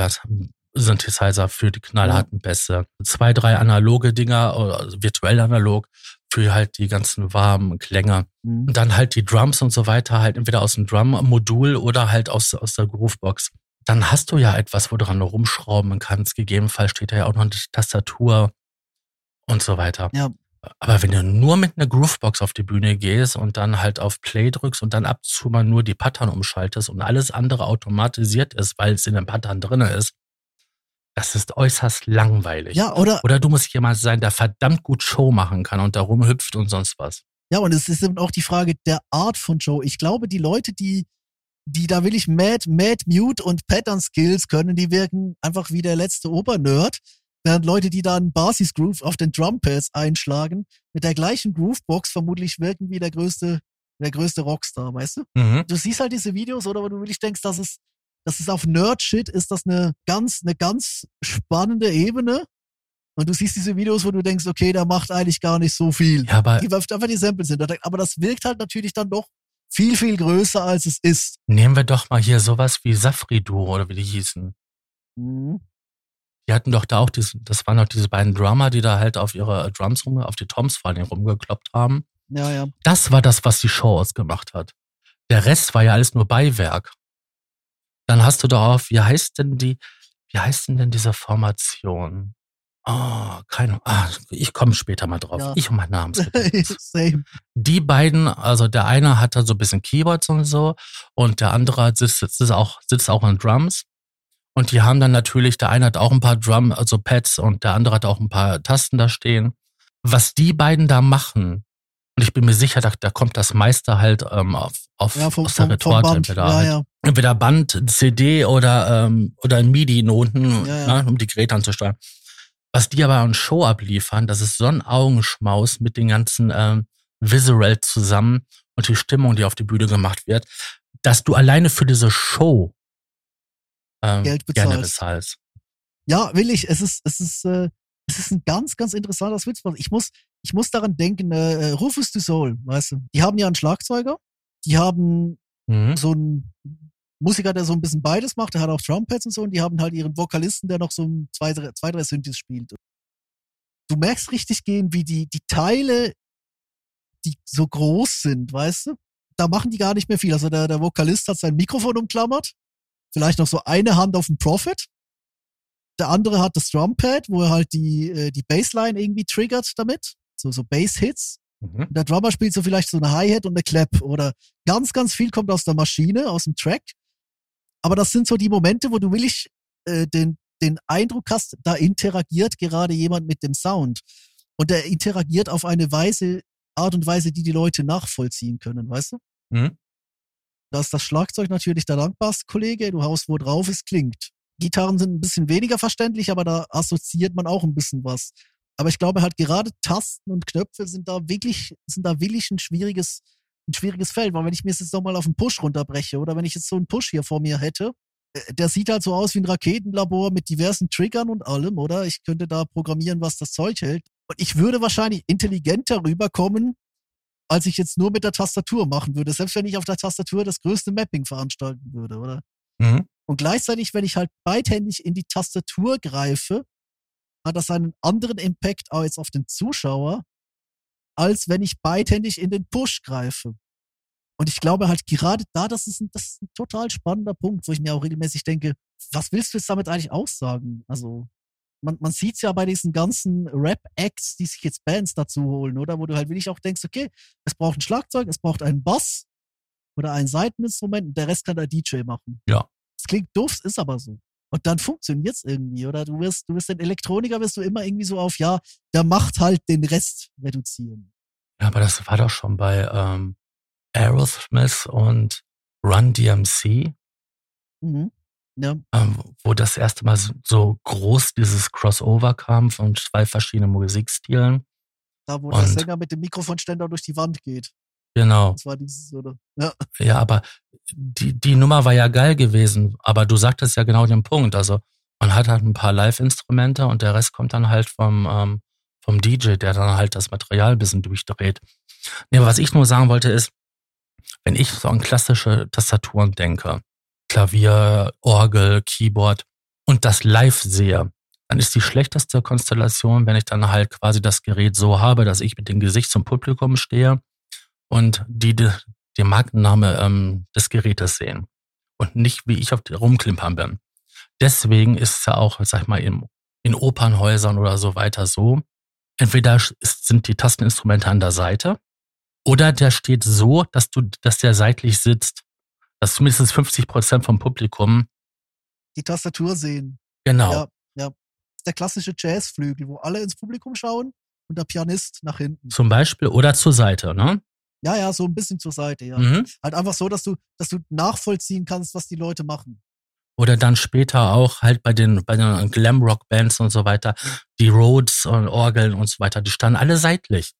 Synthesizer für die knallharten Bässe, zwei, drei analoge Dinger, also virtuell analog für halt die ganzen warmen Klänge. Mhm. Und dann halt die Drums und so weiter, halt entweder aus dem Drum-Modul oder halt aus, aus der Groovebox dann hast du ja etwas, wo du dran rumschrauben kannst. Gegebenenfalls steht da ja auch noch eine Tastatur und so weiter. Ja. Aber wenn du nur mit einer Groovebox auf die Bühne gehst und dann halt auf Play drückst und dann ab zu mal nur die Pattern umschaltest und alles andere automatisiert ist, weil es in den Pattern drin ist, das ist äußerst langweilig. Ja, oder? Oder du musst jemand sein, der verdammt gut Show machen kann und da rumhüpft und sonst was. Ja, und es ist eben auch die Frage der Art von Show. Ich glaube, die Leute, die die da will ich Mad, Mad Mute und Pattern Skills können, die wirken einfach wie der letzte Obernerd. Während Leute, die da einen Basis Groove auf den Drumpads einschlagen, mit der gleichen Groovebox vermutlich wirken wie der größte, der größte Rockstar, weißt du? Mhm. Du siehst halt diese Videos, oder wo du wirklich denkst, dass es, das ist auf Nerd-Shit, ist das eine ganz, eine ganz spannende Ebene. Und du siehst diese Videos, wo du denkst, okay, der macht eigentlich gar nicht so viel. Ja, aber die einfach die Samples sind. Aber das wirkt halt natürlich dann doch viel, viel größer, als es ist. Nehmen wir doch mal hier sowas wie Safri-Duo oder wie die hießen. Mhm. Die hatten doch da auch diese, das waren doch diese beiden Drummer, die da halt auf ihre Drums rum, auf die Toms vor allem rumgekloppt haben. Ja, ja. Das war das, was die Show ausgemacht hat. Der Rest war ja alles nur Beiwerk. Dann hast du darauf, wie heißt denn die, wie heißt denn denn diese Formation? Oh, keine ah, ich komme später mal drauf. Ja. Ich und mein Namen. Same. Die beiden, also der eine hat da so ein bisschen Keyboards und so und der andere sitzt, sitzt auch, sitzt auch an Drums. Und die haben dann natürlich, der eine hat auch ein paar Drum, also Pads und der andere hat auch ein paar Tasten da stehen. Was die beiden da machen, und ich bin mir sicher, da, da kommt das meiste halt ähm, auf, auf ja, vom, aus der Retorte. Entweder, ja, halt, ja. entweder Band, CD oder, ähm, oder ein MIDI-Noten, ne, um die Geräte anzusteuern. Was die aber an Show abliefern, das ist so ein Augenschmaus mit den ganzen ähm, Visual zusammen und die Stimmung, die auf die Bühne gemacht wird. dass du alleine für diese Show ähm, Geld bezahlst. gerne bezahlst. Ja, will ich. Es ist, es ist, äh, es ist ein ganz, ganz interessanter Switch. Ich muss, ich muss daran denken, äh, Rufus du Soul, weißt du, die haben ja einen Schlagzeuger, die haben mhm. so einen Musiker, der so ein bisschen beides macht, der hat auch Trumpets und so, und die haben halt ihren Vokalisten, der noch so ein zwei, drei, zwei, drei Synthes spielt. Du merkst richtig gehen, wie die, die Teile, die so groß sind, weißt du, da machen die gar nicht mehr viel. Also der, der Vokalist hat sein Mikrofon umklammert, vielleicht noch so eine Hand auf dem Profit. Der andere hat das Drumpad, wo er halt die, äh, die Bassline irgendwie triggert damit. So, so Bass-Hits. Mhm. Der Drummer spielt so vielleicht so eine Hi-Hat und eine Clap oder ganz, ganz viel kommt aus der Maschine, aus dem Track. Aber das sind so die Momente, wo du willig äh, den, den Eindruck hast, da interagiert gerade jemand mit dem Sound. Und der interagiert auf eine Weise, Art und Weise, die die Leute nachvollziehen können, weißt du? Mhm. Da ist das Schlagzeug natürlich der dankbarste Kollege. Du haust wo drauf, es klingt. Gitarren sind ein bisschen weniger verständlich, aber da assoziiert man auch ein bisschen was. Aber ich glaube halt gerade Tasten und Knöpfe sind da wirklich, sind da wirklich ein schwieriges, ein schwieriges Feld. Weil wenn ich mir jetzt nochmal auf einen Push runterbreche oder wenn ich jetzt so einen Push hier vor mir hätte, äh, der sieht halt so aus wie ein Raketenlabor mit diversen Triggern und allem, oder? Ich könnte da programmieren, was das Zeug hält. Und ich würde wahrscheinlich intelligenter rüberkommen, als ich jetzt nur mit der Tastatur machen würde. Selbst wenn ich auf der Tastatur das größte Mapping veranstalten würde, oder? Mhm. Und gleichzeitig, wenn ich halt beidhändig in die Tastatur greife, hat das einen anderen Impact auch jetzt auf den Zuschauer, als wenn ich beidhändig in den Push greife. Und ich glaube halt gerade da, das ist, ein, das ist ein total spannender Punkt, wo ich mir auch regelmäßig denke, was willst du jetzt damit eigentlich aussagen? Also, man, man sieht es ja bei diesen ganzen Rap-Acts, die sich jetzt Bands dazu holen, oder? Wo du halt wirklich auch denkst, okay, es braucht ein Schlagzeug, es braucht einen Bass oder ein Seiteninstrument und der Rest kann der DJ machen. Ja. Es klingt doof, ist aber so. Und dann funktioniert es irgendwie, oder? Du wirst, du wirst den Elektroniker, wirst du immer irgendwie so auf, ja, der macht halt den Rest reduzieren. Ja, aber das war doch schon bei ähm, Aerosmith und Run DMC. Mhm. Ja. Ähm, wo das erste Mal so groß dieses Crossover kam von zwei verschiedenen Musikstilen. Da, wo und, der Sänger mit dem Mikrofonständer durch die Wand geht. Genau. Das war dieses, oder? Ja. ja, aber die, die Nummer war ja geil gewesen. Aber du sagtest ja genau den Punkt. Also, man hat halt ein paar Live-Instrumente und der Rest kommt dann halt vom, ähm, vom DJ, der dann halt das Material ein bisschen durchdreht. Nee, aber was ich nur sagen wollte ist, wenn ich so an klassische Tastaturen denke, Klavier, Orgel, Keyboard und das live sehe, dann ist die schlechteste Konstellation, wenn ich dann halt quasi das Gerät so habe, dass ich mit dem Gesicht zum Publikum stehe und die, die den Markenname ähm, des Gerätes sehen und nicht wie ich auf die rumklimpern bin. Deswegen ist es ja auch, sag ich mal, in, in Opernhäusern oder so weiter so, entweder ist, sind die Tasteninstrumente an der Seite oder der steht so, dass du, dass der seitlich sitzt, dass zumindest 50 Prozent vom Publikum die Tastatur sehen. Genau. Ja, ja. Der klassische Jazzflügel, wo alle ins Publikum schauen und der Pianist nach hinten. Zum Beispiel oder zur Seite, ne? Ja, ja, so ein bisschen zur Seite, ja. Mhm. Halt einfach so, dass du, dass du nachvollziehen kannst, was die Leute machen. Oder dann später auch halt bei den, bei den Glamrock-Bands und so weiter, die Rhodes und Orgeln und so weiter, die standen alle seitlich.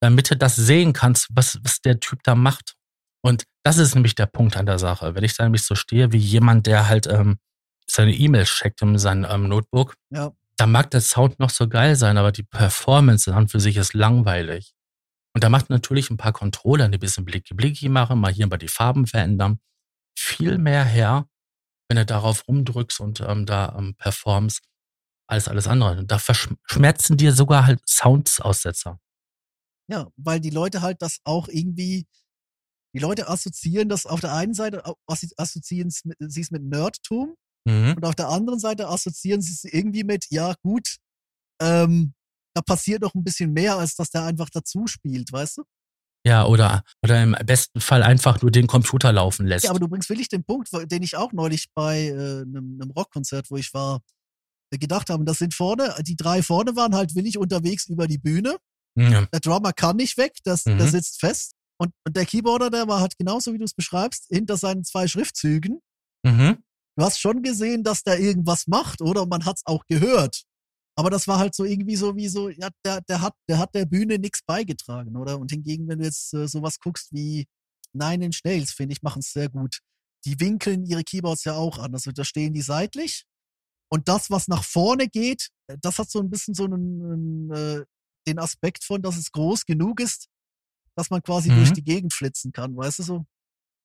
Damit du das sehen kannst, was, was der Typ da macht. Und das ist nämlich der Punkt an der Sache. Wenn ich da nämlich so stehe wie jemand, der halt ähm, seine E-Mails checkt in seinem ähm, Notebook, ja. da mag der Sound noch so geil sein, aber die Performance an für sich ist langweilig. Und da macht natürlich ein paar Controller, die ein bisschen blicky-blicky machen, mal hier mal die Farben verändern. Viel mehr her, wenn du darauf rumdrückst und ähm, da ähm, performst, als alles andere. Da verschmerzen dir sogar halt Soundsaussetzer. Ja, weil die Leute halt das auch irgendwie, die Leute assoziieren das auf der einen Seite, assoziieren sie es mit Nerdtum mhm. und auf der anderen Seite assoziieren sie es irgendwie mit, ja gut, ähm, da passiert doch ein bisschen mehr, als dass der einfach dazu spielt, weißt du? Ja, oder, oder im besten Fall einfach nur den Computer laufen lässt. Ja, aber du bringst wirklich den Punkt, den ich auch neulich bei äh, einem, einem Rockkonzert, wo ich war, äh, gedacht habe. Das sind vorne, die drei vorne waren halt willig unterwegs über die Bühne. Ja. Der Drummer kann nicht weg, das, mhm. der sitzt fest. Und, und der Keyboarder, der war halt genauso, wie du es beschreibst, hinter seinen zwei Schriftzügen. Mhm. Du hast schon gesehen, dass der irgendwas macht, oder? Und man hat es auch gehört. Aber das war halt so irgendwie so wie so, ja, der, der hat, der hat der Bühne nichts beigetragen, oder? Und hingegen, wenn du jetzt äh, sowas guckst wie Nine Inch Nails, finde ich, machen es sehr gut. Die winkeln ihre Keyboards ja auch an. Also da stehen die seitlich. Und das, was nach vorne geht, äh, das hat so ein bisschen so einen äh, den Aspekt von, dass es groß genug ist, dass man quasi mhm. durch die Gegend flitzen kann, weißt du so?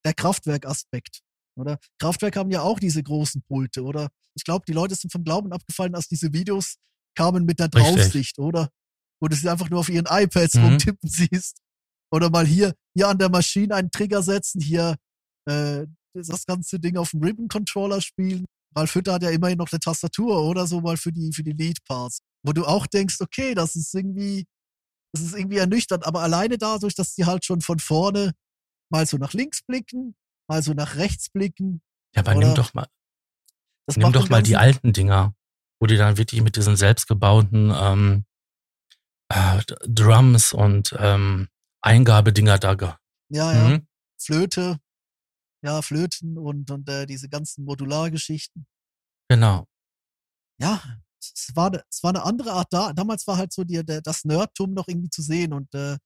Der Kraftwerk-Aspekt, oder? Kraftwerk haben ja auch diese großen Pulte, oder? Ich glaube, die Leute sind vom Glauben abgefallen, als diese Videos kamen mit der Draufsicht, oder? Wo du sie einfach nur auf ihren iPads mhm. rumtippen siehst. Oder mal hier, hier an der Maschine einen Trigger setzen, hier äh, das ganze Ding auf dem Ribbon-Controller spielen. Ralf Hütter hat ja immerhin noch eine Tastatur oder so mal für die, für die Lead-Parts. Wo du auch denkst, okay, das ist irgendwie, das ist irgendwie ernüchternd, aber alleine dadurch, dass die halt schon von vorne mal so nach links blicken, mal so nach rechts blicken. Ja, aber nimm doch mal, nimm doch mal die alten Dinger, wo die dann wirklich mit diesen selbstgebauten ähm, äh, Drums und ähm, Eingabedinger da. Ja, ja. Mhm. Flöte, ja, Flöten und, und äh, diese ganzen Modulargeschichten. Genau. Ja, es war, es war eine andere Art da. Damals war halt so die, der, das Nerdtum noch irgendwie zu sehen und äh,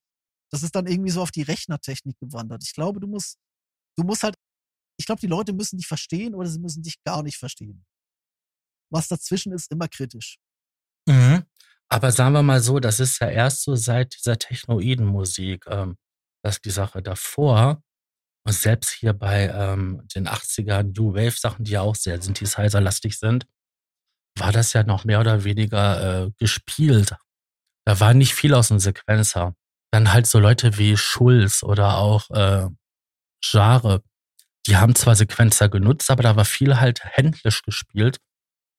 das ist dann irgendwie so auf die Rechnertechnik gewandert. Ich glaube, du musst, du musst halt, ich glaube, die Leute müssen dich verstehen oder sie müssen dich gar nicht verstehen. Was dazwischen ist, immer kritisch. Mhm. Aber sagen wir mal so, das ist ja erst so seit dieser Technoiden-Musik, ähm, dass die Sache davor und selbst hier bei ähm, den 80er New Wave Sachen, die ja auch sehr Synthesizer-lastig sind, war das ja noch mehr oder weniger äh, gespielt. Da war nicht viel aus dem Sequenzer. Dann halt so Leute wie Schulz oder auch äh, Jare, die haben zwar Sequenzer genutzt, aber da war viel halt händlisch gespielt.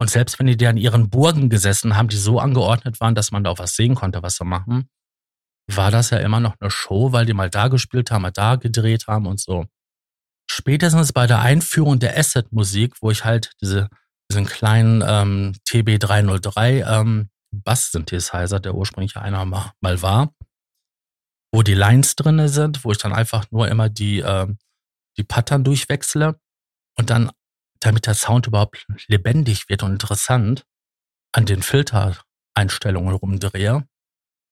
Und selbst wenn die da in ihren Burgen gesessen haben, die so angeordnet waren, dass man da auch was sehen konnte, was sie machen, war das ja immer noch eine Show, weil die mal da gespielt haben, mal da gedreht haben und so. Spätestens bei der Einführung der Asset-Musik, wo ich halt diese, diesen kleinen ähm, TB303 ähm, Bass-Synthesizer, der ursprünglich einer mal, mal war, wo die Lines drinne sind, wo ich dann einfach nur immer die, ähm, die Pattern durchwechsle und dann, damit der Sound überhaupt lebendig wird und interessant, an den Filtereinstellungen rumdrehe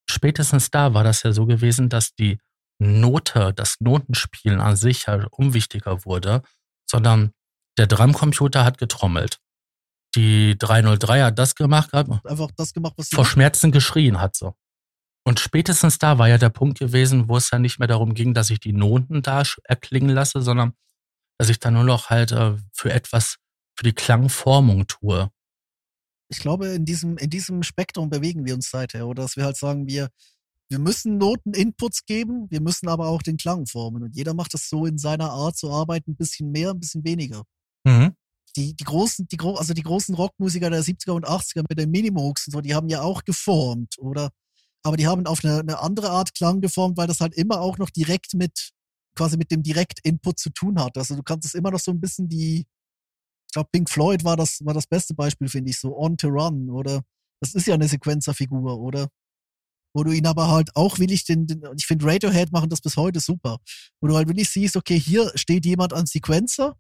spätestens da war das ja so gewesen, dass die Note, das Notenspielen an sich ja unwichtiger wurde, sondern der Drumcomputer hat getrommelt. Die 303 hat das gemacht, hat einfach das gemacht, was vor Schmerzen geschrien hat so. Und spätestens da war ja der Punkt gewesen, wo es ja nicht mehr darum ging, dass ich die Noten da erklingen lasse, sondern dass ich dann nur noch halt äh, für etwas, für die Klangformung tue ich glaube, in diesem, in diesem Spektrum bewegen wir uns seither. Oder dass wir halt sagen, wir, wir müssen Noten-Inputs geben, wir müssen aber auch den Klang formen. Und jeder macht das so in seiner Art zu arbeiten, ein bisschen mehr, ein bisschen weniger. Mhm. Die, die großen, die, also die großen Rockmusiker der 70er und 80er mit den Minimogs und so, die haben ja auch geformt, oder? Aber die haben auf eine, eine andere Art Klang geformt, weil das halt immer auch noch direkt mit, quasi mit dem Direkt-Input zu tun hat. Also du kannst es immer noch so ein bisschen die, ich glaube, Pink Floyd war das, war das beste Beispiel, finde ich, so On to Run, oder? Das ist ja eine Sequenzerfigur, oder? Wo du ihn aber halt auch willig, den, den ich finde Radiohead machen das bis heute super, wo du halt willig siehst, okay, hier steht jemand an Sequenzer,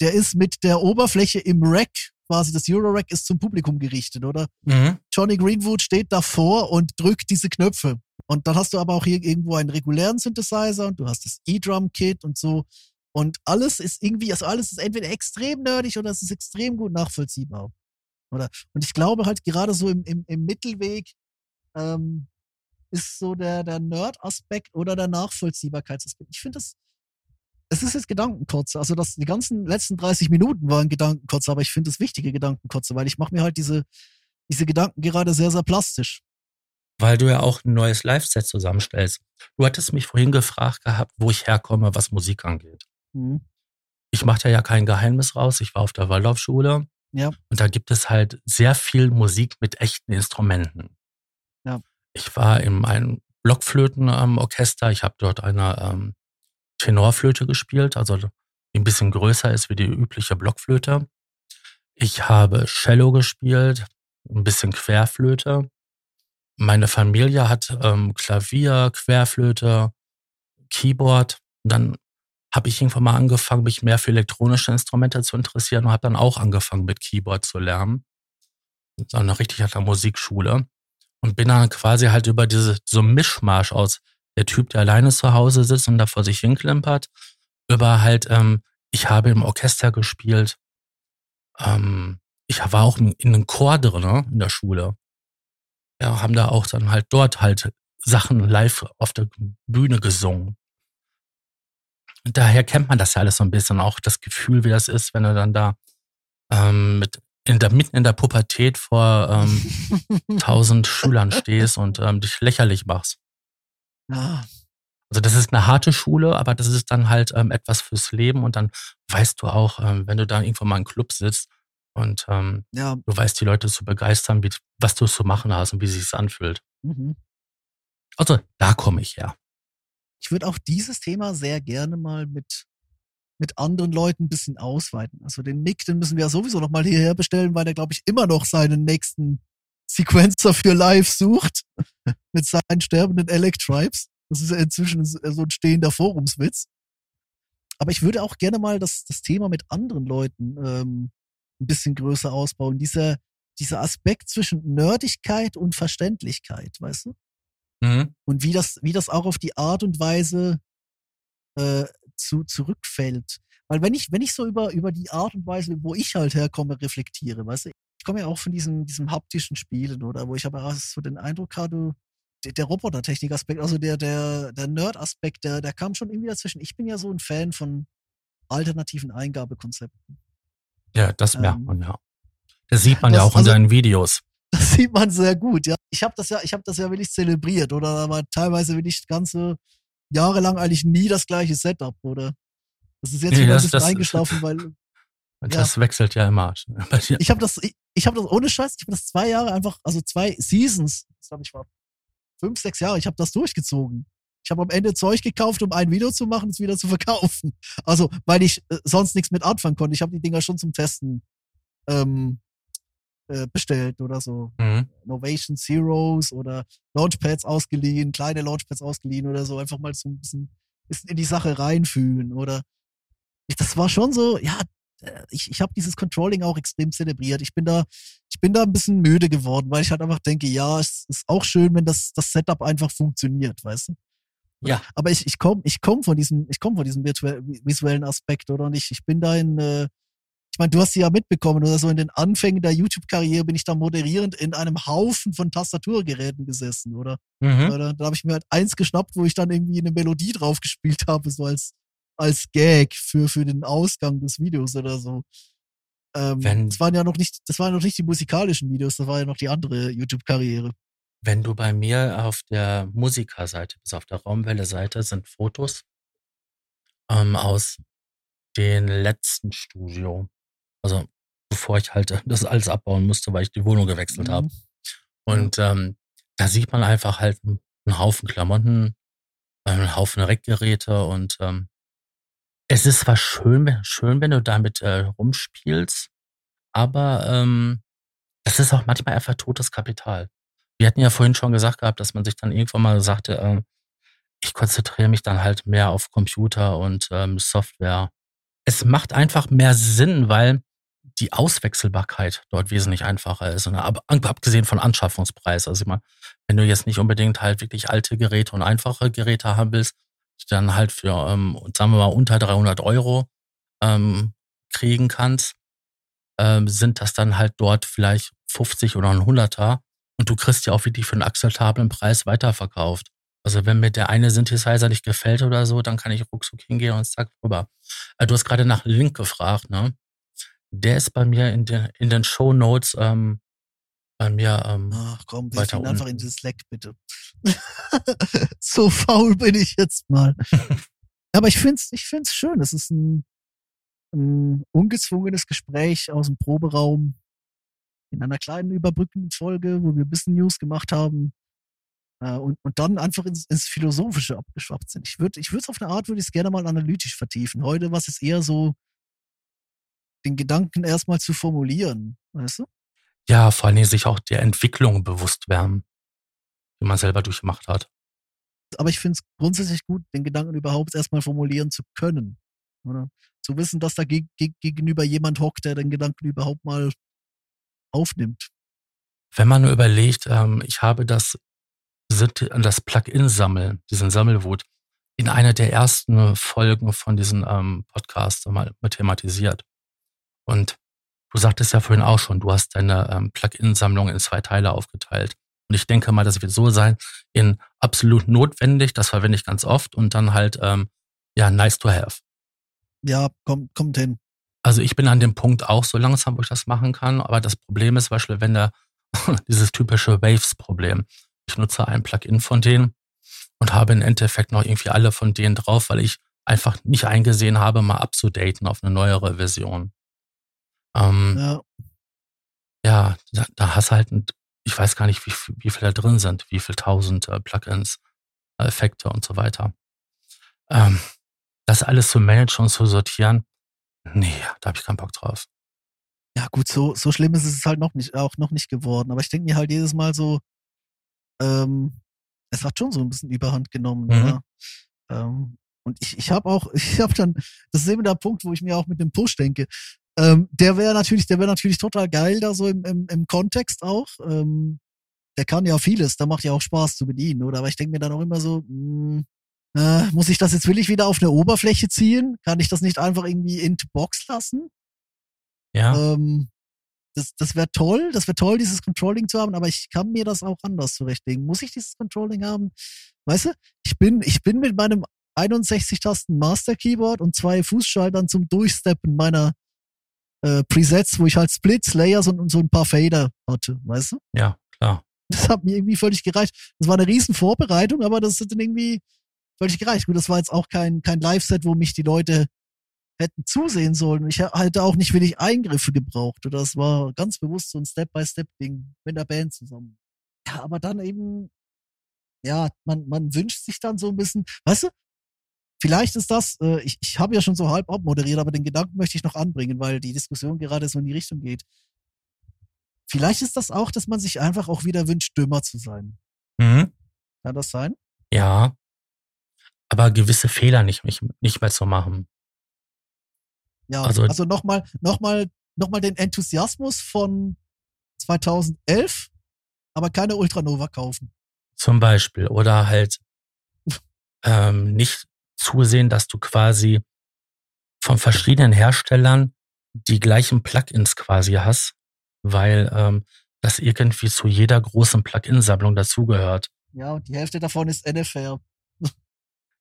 der ist mit der Oberfläche im Rack, quasi das Euro-Rack ist zum Publikum gerichtet, oder? Mhm. Johnny Greenwood steht davor und drückt diese Knöpfe. Und dann hast du aber auch hier irgendwo einen regulären Synthesizer und du hast das E-Drum-Kit und so. Und alles ist irgendwie, also alles ist entweder extrem nerdig oder es ist extrem gut nachvollziehbar. Oder? Und ich glaube halt gerade so im, im, im Mittelweg ähm, ist so der, der Nerd-Aspekt oder der Nachvollziehbarkeitsaspekt. Ich finde das, es ist jetzt Gedankenkotze. Also das, die ganzen letzten 30 Minuten waren Gedankenkotze, aber ich finde es wichtige Gedankenkotze, weil ich mache mir halt diese, diese Gedanken gerade sehr, sehr plastisch. Weil du ja auch ein neues Live-Set zusammenstellst. Du hattest mich vorhin gefragt gehabt, wo ich herkomme, was Musik angeht. Mhm. Ich mache da ja kein Geheimnis raus. Ich war auf der Waldorfschule. Ja. Und da gibt es halt sehr viel Musik mit echten Instrumenten. Ja. Ich war in einem Blockflötenorchester. Ich habe dort eine ähm, Tenorflöte gespielt, also die ein bisschen größer ist wie die übliche Blockflöte. Ich habe Cello gespielt, ein bisschen Querflöte. Meine Familie hat ähm, Klavier, Querflöte, Keyboard. Dann habe ich irgendwann mal angefangen, mich mehr für elektronische Instrumente zu interessieren und habe dann auch angefangen mit Keyboard zu lernen. Dann richtig an Musikschule. Und bin dann quasi halt über diese, so Mischmasch aus der Typ, der alleine zu Hause sitzt und da vor sich hinklimpert, über halt, ähm, ich habe im Orchester gespielt. Ähm, ich war auch in, in einem Chor drin, ne, in der Schule. Ja, haben da auch dann halt dort halt Sachen live auf der Bühne gesungen. Daher kennt man das ja alles so ein bisschen, auch das Gefühl, wie das ist, wenn du dann da ähm, mit in der, mitten in der Pubertät vor ähm, tausend Schülern stehst und ähm, dich lächerlich machst. Ja. Also das ist eine harte Schule, aber das ist dann halt ähm, etwas fürs Leben und dann weißt du auch, ähm, wenn du da irgendwo mal im Club sitzt und ähm, Ja. du weißt, die Leute zu begeistern, wie, was du zu machen hast und wie sich anfühlt. Mhm. Also da komme ich her. Ich würde auch dieses Thema sehr gerne mal mit, mit anderen Leuten ein bisschen ausweiten. Also den Nick, den müssen wir ja sowieso noch mal hierher bestellen, weil er, glaube ich, immer noch seinen nächsten Sequencer für live sucht. mit seinen sterbenden Electribes. Das ist ja inzwischen so ein stehender Forumswitz. Aber ich würde auch gerne mal das, das Thema mit anderen Leuten ähm, ein bisschen größer ausbauen. Dieser, dieser Aspekt zwischen Nerdigkeit und Verständlichkeit, weißt du? Mhm. und wie das, wie das auch auf die Art und Weise äh, zu, zurückfällt. Weil wenn ich, wenn ich so über, über die Art und Weise, wo ich halt herkomme, reflektiere, weißt du, ich komme ja auch von diesem, diesem haptischen Spielen, oder wo ich aber auch so den Eindruck hatte, der, der Robotertechnik-Aspekt, also der, der, der Nerd-Aspekt, der, der kam schon irgendwie dazwischen. Ich bin ja so ein Fan von alternativen Eingabekonzepten. Ja, das merkt Ähm, man ja. Das sieht man ja das- auch in also- seinen Videos. Das sieht man sehr gut, ja. Ich habe das ja, ich habe das ja wirklich zelebriert, oder? Aber teilweise wirklich ganze Jahre lang eigentlich nie das gleiche Setup, oder? Das ist jetzt Nee, wieder ein bisschen eingeschlafen, weil Das wechselt ja immer. Ich habe das, ich, ich habe das ohne Scheiß, ich habe das zwei Jahre einfach, also zwei Seasons, das glaube ich war fünf, sechs Jahre, ich habe das durchgezogen. Ich habe am Ende Zeug gekauft, um ein Video zu machen und es wieder zu verkaufen. Also, weil ich äh, sonst nichts mit anfangen konnte. Ich habe die Dinger schon zum Testen ähm, äh, bestellt oder so. Mhm. Innovation Zeros oder Launchpads ausgeliehen, kleine Launchpads ausgeliehen oder so, einfach mal so ein bisschen, bisschen in die Sache reinfühlen oder das war schon so, ja, ich, ich habe dieses Controlling auch extrem zelebriert. Ich bin da, ich bin da ein bisschen müde geworden, weil ich halt einfach denke, ja, es ist auch schön, wenn das, das Setup einfach funktioniert, weißt du? Ja. Aber ich, ich komme ich komm von diesem, ich komme von diesem visuellen Aspekt, oder nicht? Ich bin da in, äh, ich meine, du hast sie ja mitbekommen, oder so in den Anfängen der YouTube-Karriere bin ich da moderierend in einem Haufen von Tastaturgeräten gesessen, oder? Mhm. Da, da habe ich mir halt eins geschnappt, wo ich dann irgendwie eine Melodie drauf gespielt habe, so als, als Gag für, für den Ausgang des Videos oder so. Ähm, Wenn- das waren ja noch nicht, das waren noch nicht die musikalischen Videos, das war ja noch die andere YouTube-Karriere. Wenn du bei mir auf der Musikerseite bist, auf der Raumwelle-Seite, sind Fotos ähm, aus den letzten Studio. Also bevor ich halt das alles abbauen musste, weil ich die Wohnung gewechselt habe. Mhm. Und ähm, da sieht man einfach halt einen Haufen Klamotten, einen Haufen Reckgeräte und ähm, es ist zwar schön, schön, wenn du damit äh, rumspielst, aber ähm, das ist auch manchmal einfach totes Kapital. Wir hatten ja vorhin schon gesagt gehabt, dass man sich dann irgendwann mal sagte, ähm, ich konzentriere mich dann halt mehr auf Computer und ähm, Software. Es macht einfach mehr Sinn, weil die Auswechselbarkeit dort wesentlich einfacher ist. Und ab, abgesehen von Anschaffungspreis. Also ich meine, wenn du jetzt nicht unbedingt halt wirklich alte Geräte und einfache Geräte haben willst, dann halt für, ähm, sagen wir mal, unter 300 Euro ähm, kriegen kannst, ähm, sind das dann halt dort vielleicht 50 oder ein Hunderter und du kriegst ja auch wirklich für einen akzeptablen Preis weiterverkauft. Also wenn mir der eine Synthesizer nicht gefällt oder so, dann kann ich ruckzuck hingehen und zack rüber. Äh, du hast gerade nach Link gefragt, ne? Der ist bei mir in den, in den Show Notes ähm, bei mir ähm, Ach komm, ihn einfach in den Slack, bitte. so faul bin ich jetzt mal. Aber ich find's, ich find's schön. Es ist ein, ein ungezwungenes Gespräch aus dem Proberaum in einer kleinen überbrückenden Folge, wo wir ein bisschen News gemacht haben. Äh, und, und dann einfach ins, ins Philosophische abgeschwappt sind. Ich würde ich würde es auf eine Art, würde ich es gerne mal analytisch vertiefen. Heute was es eher so, den Gedanken erstmal zu formulieren, weißt du? ja vor allen Dingen sich auch der Entwicklung bewusst werden, die man selber durchgemacht hat. aber ich finde es grundsätzlich gut, den Gedanken überhaupt erstmal formulieren zu können. Oder? Zu wissen, dass da geg geg gegenüber jemand hockt, der den Gedanken überhaupt mal aufnimmt. Wenn man nur überlegt, ähm, ich habe das das Plugin sammeln, diesen Sammelwut, in einer der ersten Folgen von diesem ähm, Podcast mal thematisiert. Und du sagtest ja vorhin auch schon, du hast deine ähm, Plugin-Sammlung in zwei Teile aufgeteilt. Und ich denke mal, das wird so sein, in absolut notwendig, das verwende ich ganz oft, und dann halt, ähm, ja, nice to have. Ja, kommt, kommt hin. Also ich bin an dem Punkt auch so langsam, wo ich das machen kann, aber das Problem ist zum Beispiel, wenn der, dieses typische Waves-Problem. Ich nutze ein Plugin von denen und habe im Endeffekt noch irgendwie alle von denen drauf, weil ich einfach nicht eingesehen habe, mal abzudaten auf eine neuere Version. Ähm, ja. ja, da, da hast halt, ein, ich weiß gar nicht, wie, wie viele da drin sind, wie viele tausend äh, Plugins, äh, Effekte und so weiter. Ähm, das alles zu managen und zu sortieren, nee, da habe ich keinen Bock drauf. Ja, gut, so, so schlimm ist es halt noch nicht, auch noch nicht geworden. Aber ich denke mir halt jedes Mal so, ähm, es hat schon so ein bisschen Überhand genommen. Mhm. Ähm, und ich, ich habe auch, ich habe dann, das ist eben der Punkt, wo ich mir auch mit dem Push denke. Ähm, der wäre natürlich, der wäre natürlich total geil da so im, im, im Kontext auch. Ähm, der kann ja vieles, da macht ja auch Spaß zu bedienen, oder? Aber ich denke mir dann auch immer so, mh, hm, äh, muss ich das jetzt wirklich wieder auf eine Oberfläche ziehen? Kann ich das nicht einfach irgendwie in Box lassen? Ja. Ähm, das, das wäre toll, das wäre toll, dieses Controlling zu haben, aber ich kann mir das auch anders zurechtlegen. Muss ich dieses Controlling haben? Weißt du, ich bin, ich bin mit meinem 61 Tasten Master Keyboard und zwei Fußschaltern zum Durchsteppen meiner äh, Presets, wo ich halt Splits, Layers und, und so ein paar Fader hatte, weißt du? Ja, klar. Das hat mir irgendwie völlig gereicht. Das war eine riesen Vorbereitung, aber das hat dann irgendwie völlig gereicht. Gut, das war jetzt auch kein, kein Live-Set, wo mich die Leute hätten zusehen sollen. Ich hätte auch nicht wirklich Eingriffe gebraucht. Oder das war ganz bewusst so ein Step-by-Step-Ding mit der Band zusammen. Ja, aber dann eben, ja, man, man wünscht sich dann so ein bisschen, weißt du, vielleicht ist das, äh, ich, ich habe ja schon so halb abmoderiert, aber den Gedanken möchte ich noch anbringen, weil die Diskussion gerade so in die Richtung geht. Vielleicht ist das auch, dass man sich einfach auch wieder wünscht, dümmer zu sein. Mhm. Kann das sein? Ja. Aber gewisse Fehler nicht, nicht mehr zu machen. Ja, also, also nochmal, nochmal, nochmal den Enthusiasmus von 2011, aber keine Ultranova kaufen. Zum Beispiel. Oder halt ähm, nicht zusehen, dass du quasi von verschiedenen Herstellern die gleichen Plugins quasi hast, weil ähm, das irgendwie zu jeder großen Plugin-Sammlung dazugehört. Ja, und die Hälfte davon ist NFL.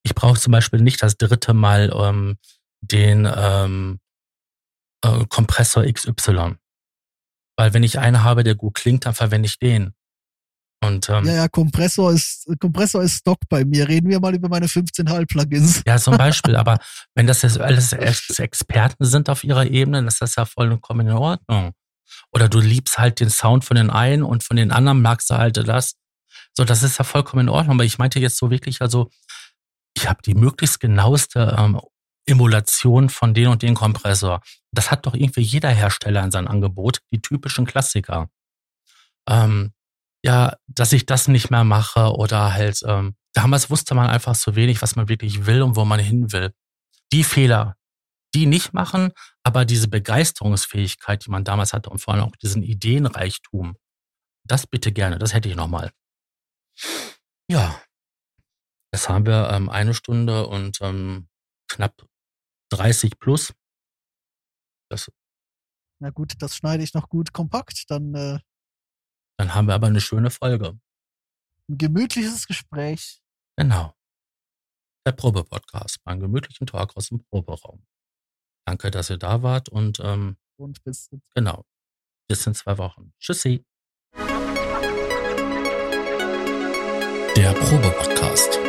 ich brauche zum Beispiel nicht das dritte Mal ähm, den ähm, äh, Kompressor XY. Weil wenn ich einen habe, der gut klingt, dann verwende ich den. Und, ähm, ja, ja, Kompressor ist, Kompressor ist Stock bei mir. Reden wir mal über meine 15 Hall Plugins. Ja, zum Beispiel. aber wenn das jetzt alles Experten sind auf ihrer Ebene, dann ist das ja vollkommen in Ordnung. Oder du liebst halt den Sound von den einen und von den anderen magst du halt das. So, das ist ja vollkommen in Ordnung. Aber ich meinte jetzt so wirklich, also ich habe die möglichst genaueste ähm, Emulation von den und den Kompressor. Das hat doch irgendwie jeder Hersteller in seinem Angebot, die typischen Klassiker. Ähm, ja, dass ich das nicht mehr mache oder halt, ähm, damals wusste man einfach so wenig, was man wirklich will und wo man hin will. Die Fehler, die nicht machen, aber diese Begeisterungsfähigkeit, die man damals hatte und vor allem auch diesen Ideenreichtum, das bitte gerne, das hätte ich nochmal. Ja, Jetzt haben wir ähm, eine Stunde und ähm, knapp 30 plus. Das, Na gut, das schneide ich noch gut kompakt. Dann, äh, dann haben wir aber eine schöne Folge. Ein gemütliches Gespräch. Genau. Der Probe-Podcast, mein gemütlichen Talk aus dem Proberaum. Danke, dass ihr da wart und, ähm, und bis genau. Bis in zwei Wochen. Tschüssi. Der Probe-Podcast.